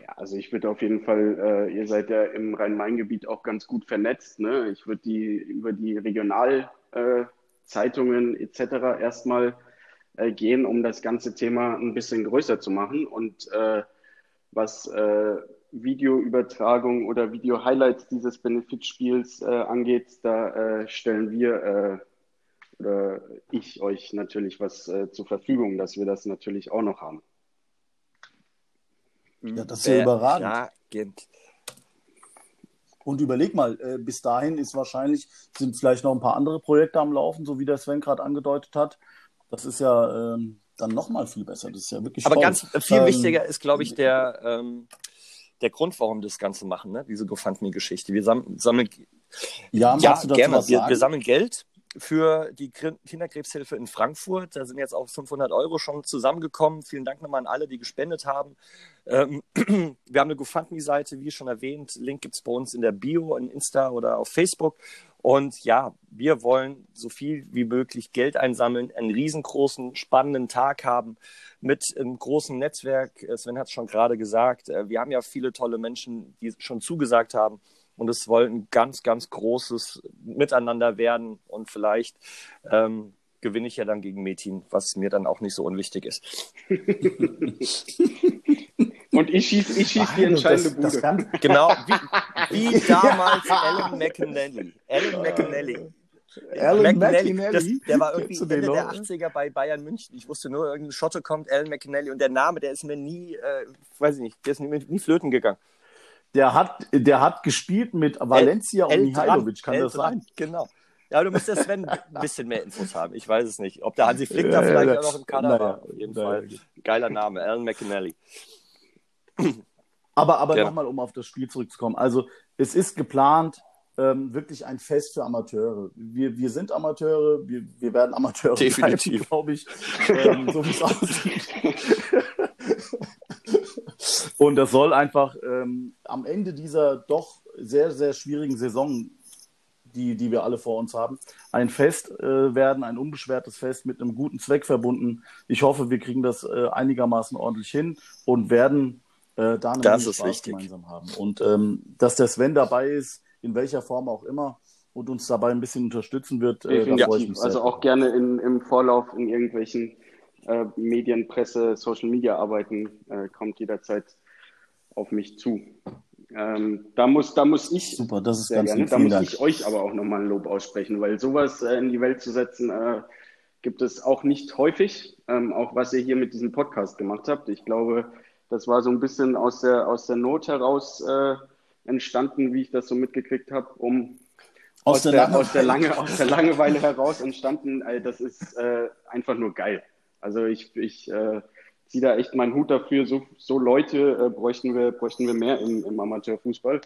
[SPEAKER 4] Ja, also ich würde auf jeden Fall, äh, ihr seid ja im Rhein-Main-Gebiet auch ganz gut vernetzt. Ne? Ich würde die über die Regionalzeitungen äh, etc. erstmal äh, gehen, um das ganze Thema ein bisschen größer zu machen. Und äh, was äh, Videoübertragung oder Video-Highlights dieses Benefitspiels äh, angeht, da stellen wir oder ich euch natürlich was zur Verfügung, dass wir das natürlich auch noch haben.
[SPEAKER 3] Ja, das ist ja überragend. Und überleg mal, äh, bis dahin ist wahrscheinlich, sind vielleicht noch ein paar andere Projekte am Laufen, so wie der Sven gerade angedeutet hat. Das ist ja ähm, dann nochmal viel besser. Das ist ja wirklich
[SPEAKER 2] Aber toll. ganz viel ähm, wichtiger ist, glaube ich, der, ähm, der Grund, warum wir das Ganze machen, ne? diese GoFundMe-Geschichte. Wir sam sammeln,
[SPEAKER 3] ja, ja
[SPEAKER 2] gerne. Wir, wir, sammeln Geld für die Kinderkrebshilfe in Frankfurt. Da sind jetzt auch 500 Euro schon zusammengekommen. Vielen Dank nochmal an alle, die gespendet haben. Ähm, wir haben eine GoFundMe-Seite, wie schon erwähnt. Link gibt es bei uns in der Bio, in Insta oder auf Facebook. Und ja, wir wollen so viel wie möglich Geld einsammeln, einen riesengroßen, spannenden Tag haben mit einem großen Netzwerk. Sven hat es schon gerade gesagt. Äh, wir haben ja viele tolle Menschen, die schon zugesagt haben. Und es soll ein ganz, ganz großes Miteinander werden. Und vielleicht ähm, gewinne ich ja dann gegen Metin, was mir dann auch nicht so unwichtig ist.
[SPEAKER 4] Und ich schieße ich schieß die entscheidende das, Bude. Das
[SPEAKER 2] genau, wie, wie damals Alan McAnally. Alan McAnally.
[SPEAKER 3] Alan McAnally,
[SPEAKER 2] das, der war irgendwie Ende der 80er bei Bayern München. Ich wusste nur, irgendein Schotte kommt, Alan McAnally. Und der Name, der ist mir nie, äh, weiß ich nicht, der ist nie, nie flöten gegangen.
[SPEAKER 3] Der hat, der hat gespielt mit Valencia El, und Mihailovic, kann El das sein?
[SPEAKER 2] Genau. Ja, du müsstest Sven ein bisschen mehr Infos haben. Ich weiß es nicht. Ob der Hansi Flick da vielleicht ja, auch noch im Kader naja, war. Auf jeden naja, Fall. Geiler Name, Alan McAnally.
[SPEAKER 3] Aber, aber ja. nochmal, um auf das Spiel zurückzukommen. Also, es ist geplant, ähm, wirklich ein Fest für Amateure. Wir, wir sind Amateure, wir, wir werden Amateure
[SPEAKER 2] Definitiv.
[SPEAKER 3] glaube ich, ähm, so wie es aussieht. Und das soll einfach ähm, am Ende dieser doch sehr, sehr schwierigen Saison, die, die wir alle vor uns haben, ein Fest äh, werden, ein unbeschwertes Fest mit einem guten Zweck verbunden. Ich hoffe, wir kriegen das äh, einigermaßen ordentlich hin und werden äh, da
[SPEAKER 2] eine das Spaß wichtig.
[SPEAKER 3] gemeinsam haben. Und ähm, dass der Sven dabei ist, in welcher Form auch immer, und uns dabei ein bisschen unterstützen wird,
[SPEAKER 4] äh, da freue ich mich sehr. Also auch gerne in, im Vorlauf in irgendwelchen äh, Medien, Presse, Social Media arbeiten, äh, kommt jederzeit auf mich zu. Ähm, da, muss, da muss ich,
[SPEAKER 3] Super, das ist ganz
[SPEAKER 4] gerne, da muss Dank. ich euch aber auch nochmal ein Lob aussprechen, weil sowas äh, in die Welt zu setzen, äh, gibt es auch nicht häufig, ähm, auch was ihr hier mit diesem Podcast gemacht habt. Ich glaube, das war so ein bisschen aus der, aus der Not heraus äh, entstanden, wie ich das so mitgekriegt habe, um aus, aus, der, aus, der, Lange, aus der Langeweile heraus entstanden. Äh, das ist äh, einfach nur geil. Also ich, ich äh, ziehe da echt meinen Hut dafür. So, so Leute äh, bräuchten, wir, bräuchten wir mehr im, im Amateurfußball.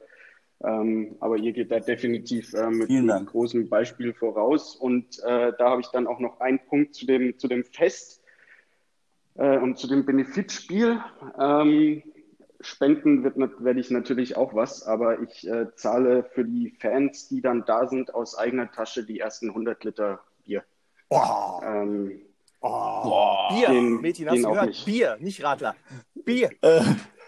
[SPEAKER 4] Ähm, aber ihr geht da definitiv äh, mit einem großen Beispiel voraus. Und äh, da habe ich dann auch noch einen Punkt zu dem, zu dem Fest äh, und zu dem Benefitspiel. Ähm, Spenden wird, werde ich natürlich auch was, aber ich äh, zahle für die Fans, die dann da sind, aus eigener Tasche die ersten 100 Liter Bier.
[SPEAKER 2] Oh. Ähm, Oh, Bier, den, Mädchen, hast du gehört? Nicht. Bier, nicht Radler. Bier. Äh,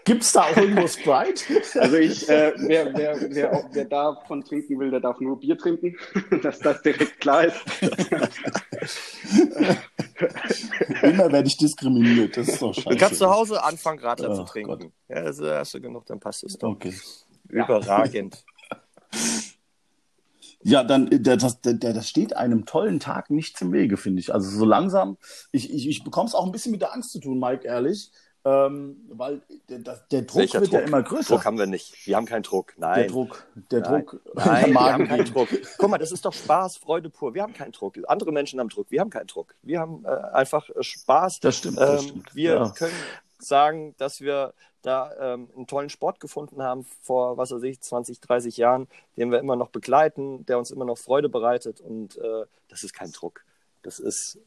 [SPEAKER 3] Gibt es da auch irgendwo Sprite?
[SPEAKER 4] Also ich, äh, wer, wer, wer, wer davon trinken will, der darf nur Bier trinken, dass das direkt klar ist.
[SPEAKER 3] Immer werde ich diskriminiert. Das ist doch scheiße.
[SPEAKER 2] Du kannst zu Hause anfangen, Radler
[SPEAKER 3] Oh
[SPEAKER 2] zu trinken.
[SPEAKER 3] Gott.
[SPEAKER 2] Ja, also hast du genug, dann passt es doch.
[SPEAKER 3] Okay.
[SPEAKER 2] Überragend.
[SPEAKER 3] Ja, dann, äh, das, das, das steht einem tollen Tag nichts im Wege, finde ich. Also so langsam, ich, ich, ich bekomme es auch ein bisschen mit der Angst zu tun, Mike, ehrlich. Ähm, weil der, der, der Druck
[SPEAKER 2] Welcher
[SPEAKER 3] wird ja
[SPEAKER 2] Druck?
[SPEAKER 3] immer größer.
[SPEAKER 2] Druck haben wir nicht. Wir haben keinen Druck. Nein.
[SPEAKER 3] der Druck, der
[SPEAKER 2] Nein.
[SPEAKER 3] Druck,
[SPEAKER 2] Nein,
[SPEAKER 3] der
[SPEAKER 2] wir haben keinen. Druck. Guck mal, das ist doch Spaß, Freude pur. Wir haben keinen Druck. Andere Menschen haben Druck. Wir haben keinen Druck. Wir haben äh, einfach äh, Spaß.
[SPEAKER 3] Das stimmt, das
[SPEAKER 2] Ähm,
[SPEAKER 3] stimmt.
[SPEAKER 2] wir
[SPEAKER 3] Ja.
[SPEAKER 2] können sagen, dass wir da ähm, einen tollen Sport gefunden haben vor, was weiß ich, 20, 30 Jahren, den wir immer noch begleiten, der uns immer noch Freude bereitet. Und äh, das ist kein Druck. Das ist,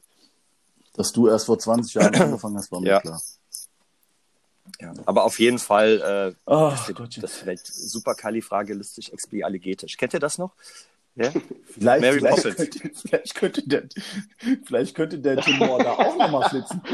[SPEAKER 3] Dass du erst vor 20 Jahren angefangen hast, war mir
[SPEAKER 2] Ja.
[SPEAKER 3] klar.
[SPEAKER 2] aber auf jeden Fall, äh,
[SPEAKER 3] Ach,
[SPEAKER 2] das, wird, das wird superkalifragilistisch expialigetisch. Kennt ihr das noch? Ja?
[SPEAKER 3] Vielleicht,
[SPEAKER 2] Mary
[SPEAKER 3] vielleicht,
[SPEAKER 2] Poppins.
[SPEAKER 3] könnte, vielleicht, könnte der, vielleicht könnte der Timor da auch nochmal flitzen.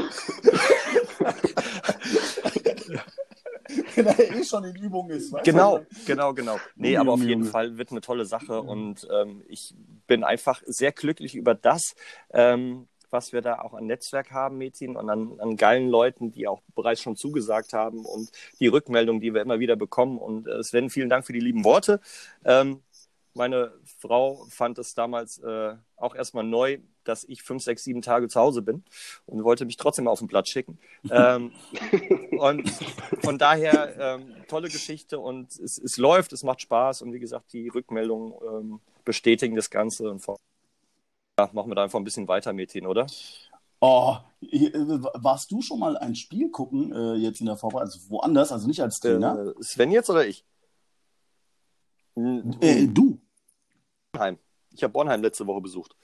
[SPEAKER 3] Wenn er eh schon in Übung ist.
[SPEAKER 2] Genau,
[SPEAKER 3] du?
[SPEAKER 2] genau, genau. Nee,
[SPEAKER 3] Junge,
[SPEAKER 2] aber auf jeden. Fall wird eine tolle Sache und ähm, ich bin einfach sehr glücklich über das, ähm, was wir da auch an Netzwerk haben, Metin, und an, an geilen Leuten, die auch bereits schon zugesagt haben und die Rückmeldung, die wir immer wieder bekommen. Und äh, Sven, vielen Dank für die lieben Worte. Ähm, meine Frau fand es damals äh, auch erstmal neu, dass ich fünf, sechs, sieben Tage zu Hause bin und wollte mich trotzdem auf den Platz schicken. ähm, und von daher ähm, tolle Geschichte und es, es läuft, es macht Spaß und wie gesagt, die Rückmeldungen ähm, bestätigen das Ganze und von, ja, machen wir da einfach ein bisschen weiter, Metin, oder?
[SPEAKER 3] Oh, äh, warst du schon mal ein Spiel gucken, äh, jetzt in der Vorbereitung, also woanders, also nicht als Trainer?
[SPEAKER 2] Äh, Sven jetzt oder ich?
[SPEAKER 3] Äh, du.
[SPEAKER 2] Bornheim. Ich habe Bornheim letzte Woche besucht.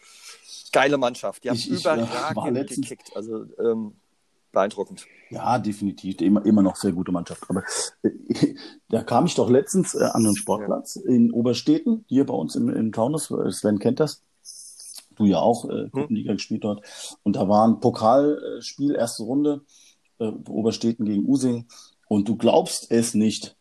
[SPEAKER 2] Geile Mannschaft. Die haben
[SPEAKER 3] Ich- ich, äh,
[SPEAKER 2] überragend
[SPEAKER 3] letztens-
[SPEAKER 2] gekickt. Also ähm, beeindruckend.
[SPEAKER 3] Ja, definitiv. Immer, immer noch sehr gute Mannschaft. Aber äh, da kam ich doch letztens äh, an einen Sportplatz in Obersteten, hier bei uns im, im Taunus. Äh, Sven kennt das. Du ja auch, äh, Gruppenliga gespielt dort. Und da war ein Pokalspiel, erste Runde, äh, Obersteten gegen Using. Und du glaubst es nicht.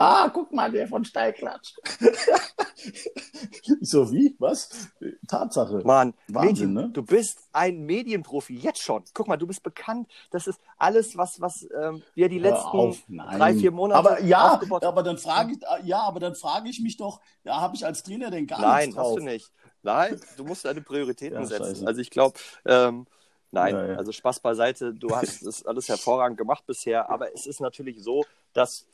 [SPEAKER 3] Ah, guck mal, der von Steilklatsch. ich so, wie? Was? Tatsache.
[SPEAKER 2] Mann,
[SPEAKER 3] Wahnsinn,
[SPEAKER 2] Mädchen,
[SPEAKER 3] ne?
[SPEAKER 2] du bist ein Medienprofi, jetzt schon. Guck mal, du bist bekannt. Das ist alles, was, was ähm, wir die
[SPEAKER 3] Hör
[SPEAKER 2] letzten
[SPEAKER 3] auf, nein.
[SPEAKER 2] drei, vier Monate
[SPEAKER 3] Aber ja, aber dann frage ich, ja, aber dann frage ich mich doch, ja, habe ich als Trainer denn gar
[SPEAKER 2] Nein,
[SPEAKER 3] nichts drauf?
[SPEAKER 2] hast du nicht. Nein, du musst deine Prioritäten
[SPEAKER 3] Ja,
[SPEAKER 2] setzen.
[SPEAKER 3] scheiße.
[SPEAKER 2] Also ich glaube, ähm, nein,
[SPEAKER 3] Ja, ja.
[SPEAKER 2] also Spaß beiseite, du hast das alles hervorragend gemacht bisher, aber es ist natürlich so, dass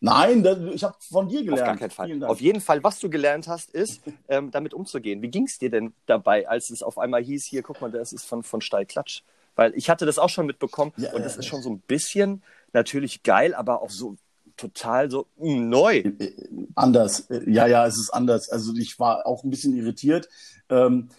[SPEAKER 3] Nein, das, ich habe von dir
[SPEAKER 2] Auf
[SPEAKER 3] gelernt.
[SPEAKER 2] gar keinen Fall. Auf jeden Fall, was du gelernt hast, ist, ähm, damit umzugehen. Wie ging es dir denn dabei, als es auf einmal hieß, hier, guck mal, das ist von, von Steilklatsch? Weil ich hatte das auch schon mitbekommen
[SPEAKER 3] Ja,
[SPEAKER 2] und das ist schon so ein bisschen natürlich geil, aber auch so total so mh, neu.
[SPEAKER 3] Äh, anders. Äh, Ja, ja, es ist anders. Also ich war auch ein bisschen irritiert. Ähm, äh,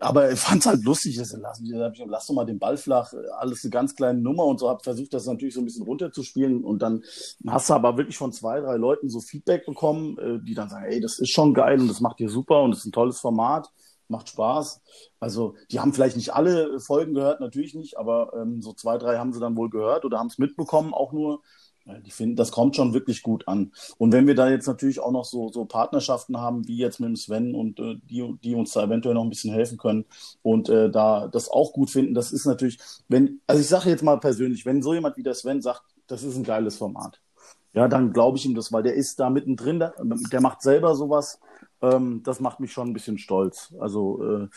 [SPEAKER 3] aber ich fand es halt lustig. Also, lass, hab ich lass doch mal den Ball flach. Alles eine ganz kleine Nummer und so. Hab versucht, das natürlich so ein bisschen runterzuspielen. Und dann hast du aber wirklich von zwei, drei Leuten so Feedback bekommen, äh, die dann sagen, ey, das ist schon geil und das macht dir super und das ist ein tolles Format. Macht Spaß. Also, die haben vielleicht nicht alle Folgen gehört, natürlich nicht, aber ähm, so zwei, drei haben sie dann wohl gehört oder haben es mitbekommen auch nur. Ja, Die finden, das kommt schon wirklich gut an. Und wenn wir da jetzt natürlich auch noch so, so Partnerschaften haben, wie jetzt mit dem Sven und äh, die, die uns da eventuell noch ein bisschen helfen können und äh, da das auch gut finden, das ist natürlich, wenn, also ich sage jetzt mal persönlich, wenn so jemand wie der Sven sagt, das ist ein geiles Format, ja, dann glaube ich ihm das, weil der ist da mittendrin, der, der macht selber sowas, ähm, das macht mich schon ein bisschen stolz. Also äh,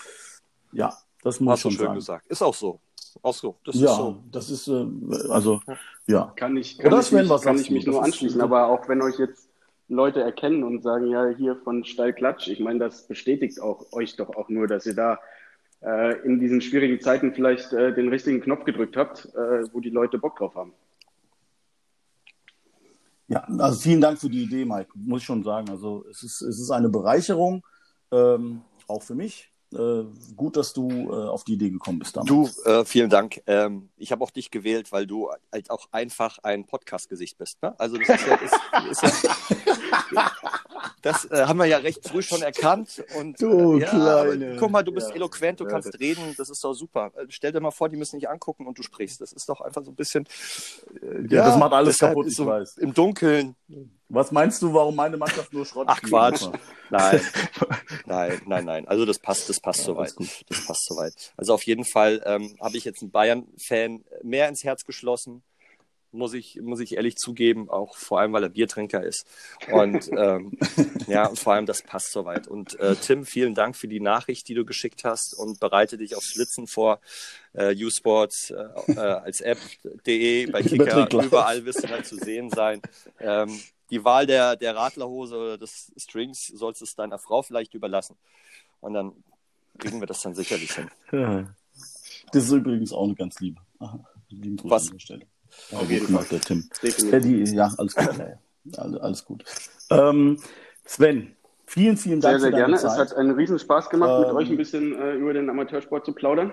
[SPEAKER 3] ja, das muss
[SPEAKER 2] Hast
[SPEAKER 3] schon
[SPEAKER 2] schön
[SPEAKER 3] sagen.
[SPEAKER 2] gesagt. Ist auch so. Auch so. Das
[SPEAKER 3] Ja,
[SPEAKER 2] ist so.
[SPEAKER 3] das ist, äh, also, ja.
[SPEAKER 4] Kann ich, kann
[SPEAKER 3] Oder
[SPEAKER 4] ich
[SPEAKER 3] Sven,
[SPEAKER 4] mich,
[SPEAKER 3] was
[SPEAKER 4] kann ich mich nur anschließen. Aber auch wenn euch jetzt Leute erkennen und sagen, ja, hier von Steilklatsch, ich meine, das bestätigt auch euch doch auch nur, dass ihr da äh, in diesen schwierigen Zeiten vielleicht äh, den richtigen Knopf gedrückt habt, äh, wo die Leute Bock drauf haben.
[SPEAKER 3] Ja, also vielen Dank für die Idee, Mike, muss ich schon sagen. Also es ist, es ist eine Bereicherung, ähm, auch für mich. Äh, gut, dass du äh, auf die Idee gekommen bist damals.
[SPEAKER 2] Du, äh, vielen Dank. Ähm, ich habe auch dich gewählt, weil du halt auch einfach ein Podcast-Gesicht bist. Ne? Also das ist ja, ist, ist ja Das äh, haben wir ja recht früh schon erkannt. Und,
[SPEAKER 3] Du
[SPEAKER 2] äh, ja, aber
[SPEAKER 3] Kleine.
[SPEAKER 2] guck mal, du bist
[SPEAKER 3] Ja.
[SPEAKER 2] eloquent, du
[SPEAKER 3] Ja,
[SPEAKER 2] kannst reden, das ist doch super. Äh, Stell dir mal vor, die müssen nicht angucken und du sprichst. Das ist doch einfach so ein bisschen. Äh,
[SPEAKER 3] Ja, das macht alles kaputt, ich
[SPEAKER 2] so
[SPEAKER 3] weiß.
[SPEAKER 2] Im Dunkeln.
[SPEAKER 3] Was meinst du, warum meine Mannschaft nur Schrott
[SPEAKER 2] Ach? Quatsch. Nein, nein, nein, nein. Also das passt, das passt
[SPEAKER 3] Ja,
[SPEAKER 2] soweit. Das passt soweit. Also auf jeden Fall ähm, habe ich jetzt einen Bayern-Fan mehr ins Herz geschlossen. Muss ich, muss ich ehrlich zugeben, auch vor allem, weil er Biertrinker ist. Und ähm, ja, vor allem, das passt soweit. Und äh, Tim, vielen Dank für die Nachricht, die du geschickt hast und bereite dich aufs Schlitzen vor. Äh, uSports äh, äh, als App.de, bei Kicker, überall wirst du halt zu sehen sein. Ähm, die Wahl der, der Radlerhose oder des Strings sollst du es deiner Frau vielleicht überlassen. Und dann kriegen wir das dann sicherlich hin.
[SPEAKER 3] Das ist übrigens auch eine ganz liebe. Aha, lieben
[SPEAKER 2] Was?
[SPEAKER 3] an der Stelle.
[SPEAKER 4] Auf
[SPEAKER 3] Auf
[SPEAKER 4] jeden
[SPEAKER 3] Fall, der Tim. Ja, die, ja, alles gut. Ja, ja. Alles, gut. Ähm, Sven, vielen, vielen Dank
[SPEAKER 4] Sehr, sehr gerne. Es
[SPEAKER 3] Zeit.
[SPEAKER 4] hat einen riesen Spaß gemacht, mit
[SPEAKER 3] Ähm,
[SPEAKER 4] euch ein bisschen äh, über den Amateursport zu plaudern.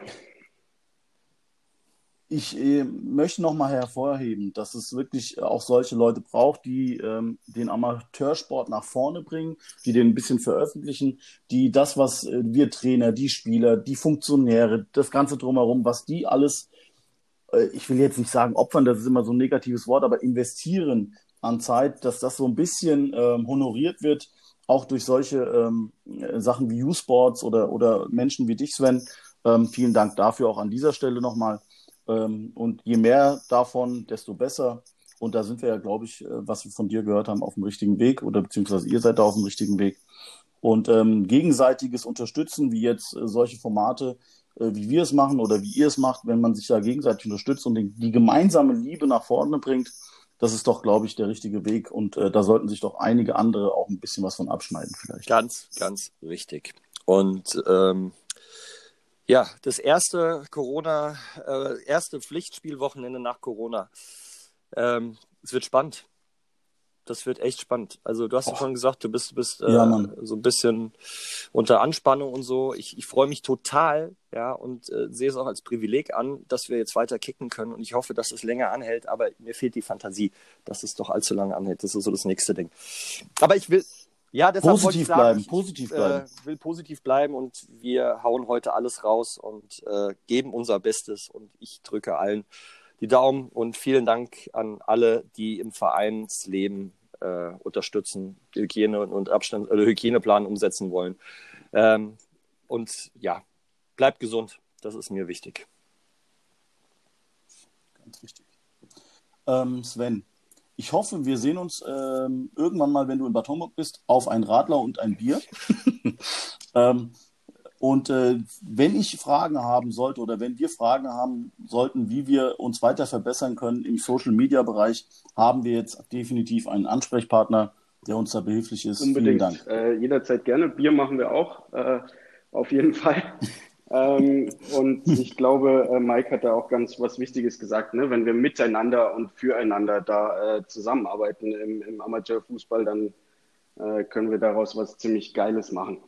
[SPEAKER 3] Ich äh, möchte nochmal hervorheben, dass es wirklich auch solche Leute braucht, die ähm, den Amateursport nach vorne bringen, die den ein bisschen veröffentlichen, die das, was äh, wir Trainer, die Spieler, die Funktionäre, das Ganze drumherum, was die alles, ich will jetzt nicht sagen opfern, das ist immer so ein negatives Wort, aber investieren an Zeit, dass das so ein bisschen ähm, honoriert wird, auch durch solche ähm, äh, Sachen wie U-Sports oder, oder Menschen wie dich, Sven. Ähm, vielen Dank dafür auch an dieser Stelle nochmal. Ähm, und je mehr davon, desto besser. Und da sind wir ja, glaube ich, äh, was wir von dir gehört haben, auf dem richtigen Weg oder beziehungsweise ihr seid da auf dem richtigen Weg. Und ähm, gegenseitiges Unterstützen, wie jetzt äh, solche Formate, äh, wie wir es machen oder wie ihr es macht, wenn man sich da gegenseitig unterstützt und die gemeinsame Liebe nach vorne bringt, das ist doch, glaube ich, der richtige Weg. Und äh, da sollten sich doch einige andere auch ein bisschen was von abschneiden, vielleicht.
[SPEAKER 2] Ganz, ganz richtig. Und ähm, ja, das erste Corona, äh, erste Pflichtspielwochenende nach Corona. Ähm, es wird spannend. Das wird echt spannend. Also du hast ja schon gesagt, du bist, du bist äh,
[SPEAKER 3] Ja,
[SPEAKER 2] so ein bisschen unter Anspannung und so. Ich, ich freue mich total, ja, und äh, sehe es auch als Privileg an, dass wir jetzt weiter kicken können. Und ich hoffe, dass es länger anhält. Aber mir fehlt die Fantasie, dass es doch allzu lange anhält. Das ist so das nächste Ding. Aber ich will, ja, deshalb wollte ich
[SPEAKER 3] Positiv
[SPEAKER 2] sagen,
[SPEAKER 3] bleiben,
[SPEAKER 2] ich,
[SPEAKER 3] positiv
[SPEAKER 2] äh,
[SPEAKER 3] bleiben.
[SPEAKER 2] will positiv bleiben und wir hauen heute alles raus und äh, geben unser Bestes und ich drücke allen die Daumen und vielen Dank an alle, die im Vereinsleben äh, unterstützen, Hygiene und Abstand oder Hygieneplan umsetzen wollen. Ähm, und ja, bleibt gesund, das ist mir wichtig.
[SPEAKER 3] Ganz wichtig. Ähm, Sven, ich hoffe, wir sehen uns ähm, irgendwann mal, wenn du in Bad Homburg bist, auf ein Radler und ein Bier. ähm, und äh, wenn ich Fragen haben sollte oder wenn wir Fragen haben sollten, wie wir uns weiter verbessern können im Social-Media-Bereich, haben wir jetzt definitiv einen Ansprechpartner, der uns da behilflich ist. Vielen
[SPEAKER 4] Unbedingt.
[SPEAKER 3] Dank.
[SPEAKER 4] Äh, jederzeit gerne. Bier machen wir auch, äh, auf jeden Fall. ähm, und ich glaube, äh, Mike hat da auch ganz was Wichtiges gesagt. Ne? Wenn wir miteinander und füreinander da äh, zusammenarbeiten im, im Amateurfußball, dann äh, können wir daraus was ziemlich Geiles machen.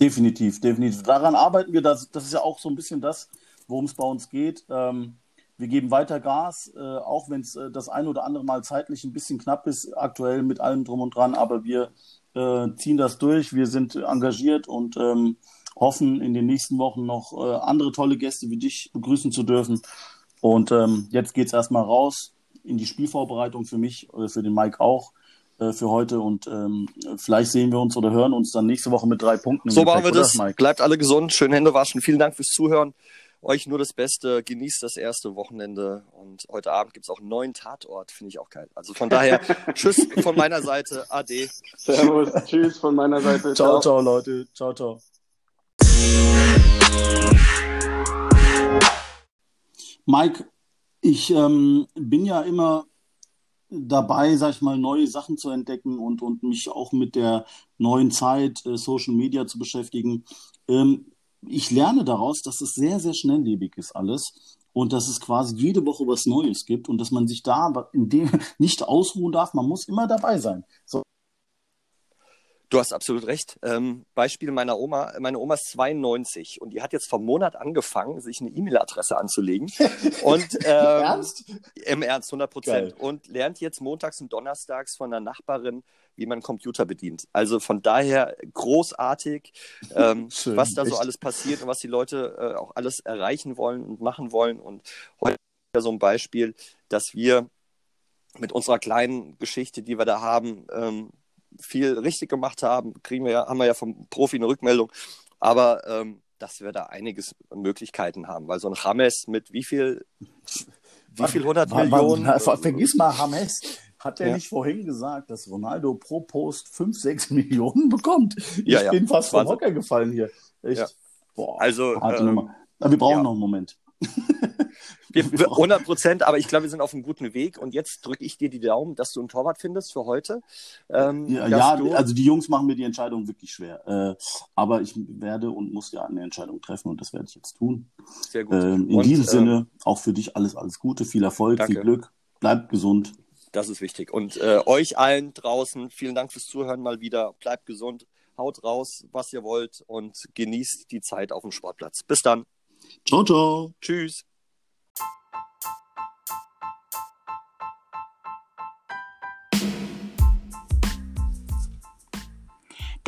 [SPEAKER 3] Definitiv, definitiv. Daran arbeiten wir. Das, das ist ja auch so ein bisschen das, worum es bei uns geht. Ähm, wir geben weiter Gas, äh, auch wenn es äh, das ein oder andere Mal zeitlich ein bisschen knapp ist, aktuell mit allem drum und dran. Aber wir äh, ziehen das durch. Wir sind engagiert und ähm, hoffen, in den nächsten Wochen noch äh, andere tolle Gäste wie dich begrüßen zu dürfen. Und ähm, jetzt geht es erstmal raus in die Spielvorbereitung für mich, äh, für den Mike auch äh, für heute und ähm, vielleicht sehen wir uns oder hören uns dann nächste Woche mit drei Punkten.
[SPEAKER 2] So machen wir das.
[SPEAKER 3] Mike?
[SPEAKER 2] Bleibt alle gesund, schön Hände waschen. Vielen Dank fürs Zuhören. Euch nur das Beste. Genießt das erste Wochenende. Und heute Abend gibt es auch einen neuen Tatort. Finde ich auch geil. Also von daher, tschüss von meiner Seite. Ade.
[SPEAKER 4] Servus, tschüss von meiner Seite.
[SPEAKER 3] Ciao, ciao, Leute. Ciao, ciao. Mike, ich ähm, bin ja immer dabei, sag ich mal, neue Sachen zu entdecken und, und mich auch mit der neuen Zeit, äh, Social Media zu beschäftigen. Ähm, ich lerne daraus, dass es sehr, sehr schnelllebig ist alles und dass es quasi jede Woche was Neues gibt und dass man sich da in dem nicht ausruhen darf. Man muss immer dabei sein. So,
[SPEAKER 2] Du hast absolut recht. Ähm, Beispiel meiner Oma. Meine Oma ist 92 und die hat jetzt vor einem Monat angefangen, sich eine E-Mail-Adresse anzulegen. Und, ähm,
[SPEAKER 3] Ernst?
[SPEAKER 2] Im Ernst, 100 Prozent. Und lernt jetzt montags und donnerstags von einer Nachbarin, wie man Computer bedient. Also von daher großartig, ähm,
[SPEAKER 3] Schön,
[SPEAKER 2] was da so
[SPEAKER 3] echt.
[SPEAKER 2] alles passiert und was die Leute äh, auch alles erreichen wollen und machen wollen. Und heute so ein Beispiel, dass wir mit unserer kleinen Geschichte, die wir da haben, ähm, viel richtig gemacht haben. Kriegen wir ja, haben wir ja vom Profi eine Rückmeldung. Aber ähm, dass wir da einiges Möglichkeiten haben, weil so ein James mit wie viel, wie viel 100
[SPEAKER 3] Wa- wa-
[SPEAKER 2] Millionen?
[SPEAKER 3] na, ver- Vergiss mal, Hames. Hat er
[SPEAKER 2] Ja.
[SPEAKER 3] nicht vorhin gesagt, dass Ronaldo pro Post 5, 6 Millionen bekommt? Ich
[SPEAKER 2] Ja, ja.
[SPEAKER 3] bin fast vom
[SPEAKER 2] Wahnsinn.
[SPEAKER 3] Hocker gefallen hier. Echt. Boah,
[SPEAKER 2] Also, ähm,
[SPEAKER 3] wir brauchen noch einen Moment.
[SPEAKER 2] Wir, wir, 100 Prozent, aber ich glaube, wir sind auf einem guten Weg. Und jetzt drücke ich dir die Daumen, dass du einen Torwart findest für heute. Ähm,
[SPEAKER 3] Ja, ja
[SPEAKER 2] du,
[SPEAKER 3] also die Jungs machen mir die Entscheidung wirklich schwer. Äh, aber ich werde und muss ja eine Entscheidung treffen und das werde ich jetzt tun.
[SPEAKER 2] sehr gut.
[SPEAKER 3] Ähm, in
[SPEAKER 2] Und,
[SPEAKER 3] diesem
[SPEAKER 2] ähm,
[SPEAKER 3] Sinne, auch für dich alles, alles Gute, viel Erfolg,
[SPEAKER 2] Danke.
[SPEAKER 3] viel Glück, bleibt gesund.
[SPEAKER 2] Das ist wichtig. Und äh, euch allen draußen, vielen Dank fürs Zuhören mal wieder. Bleibt gesund, haut raus, was ihr wollt und genießt die Zeit auf dem Sportplatz. Bis dann.
[SPEAKER 3] Ciao, ciao.
[SPEAKER 2] Tschüss.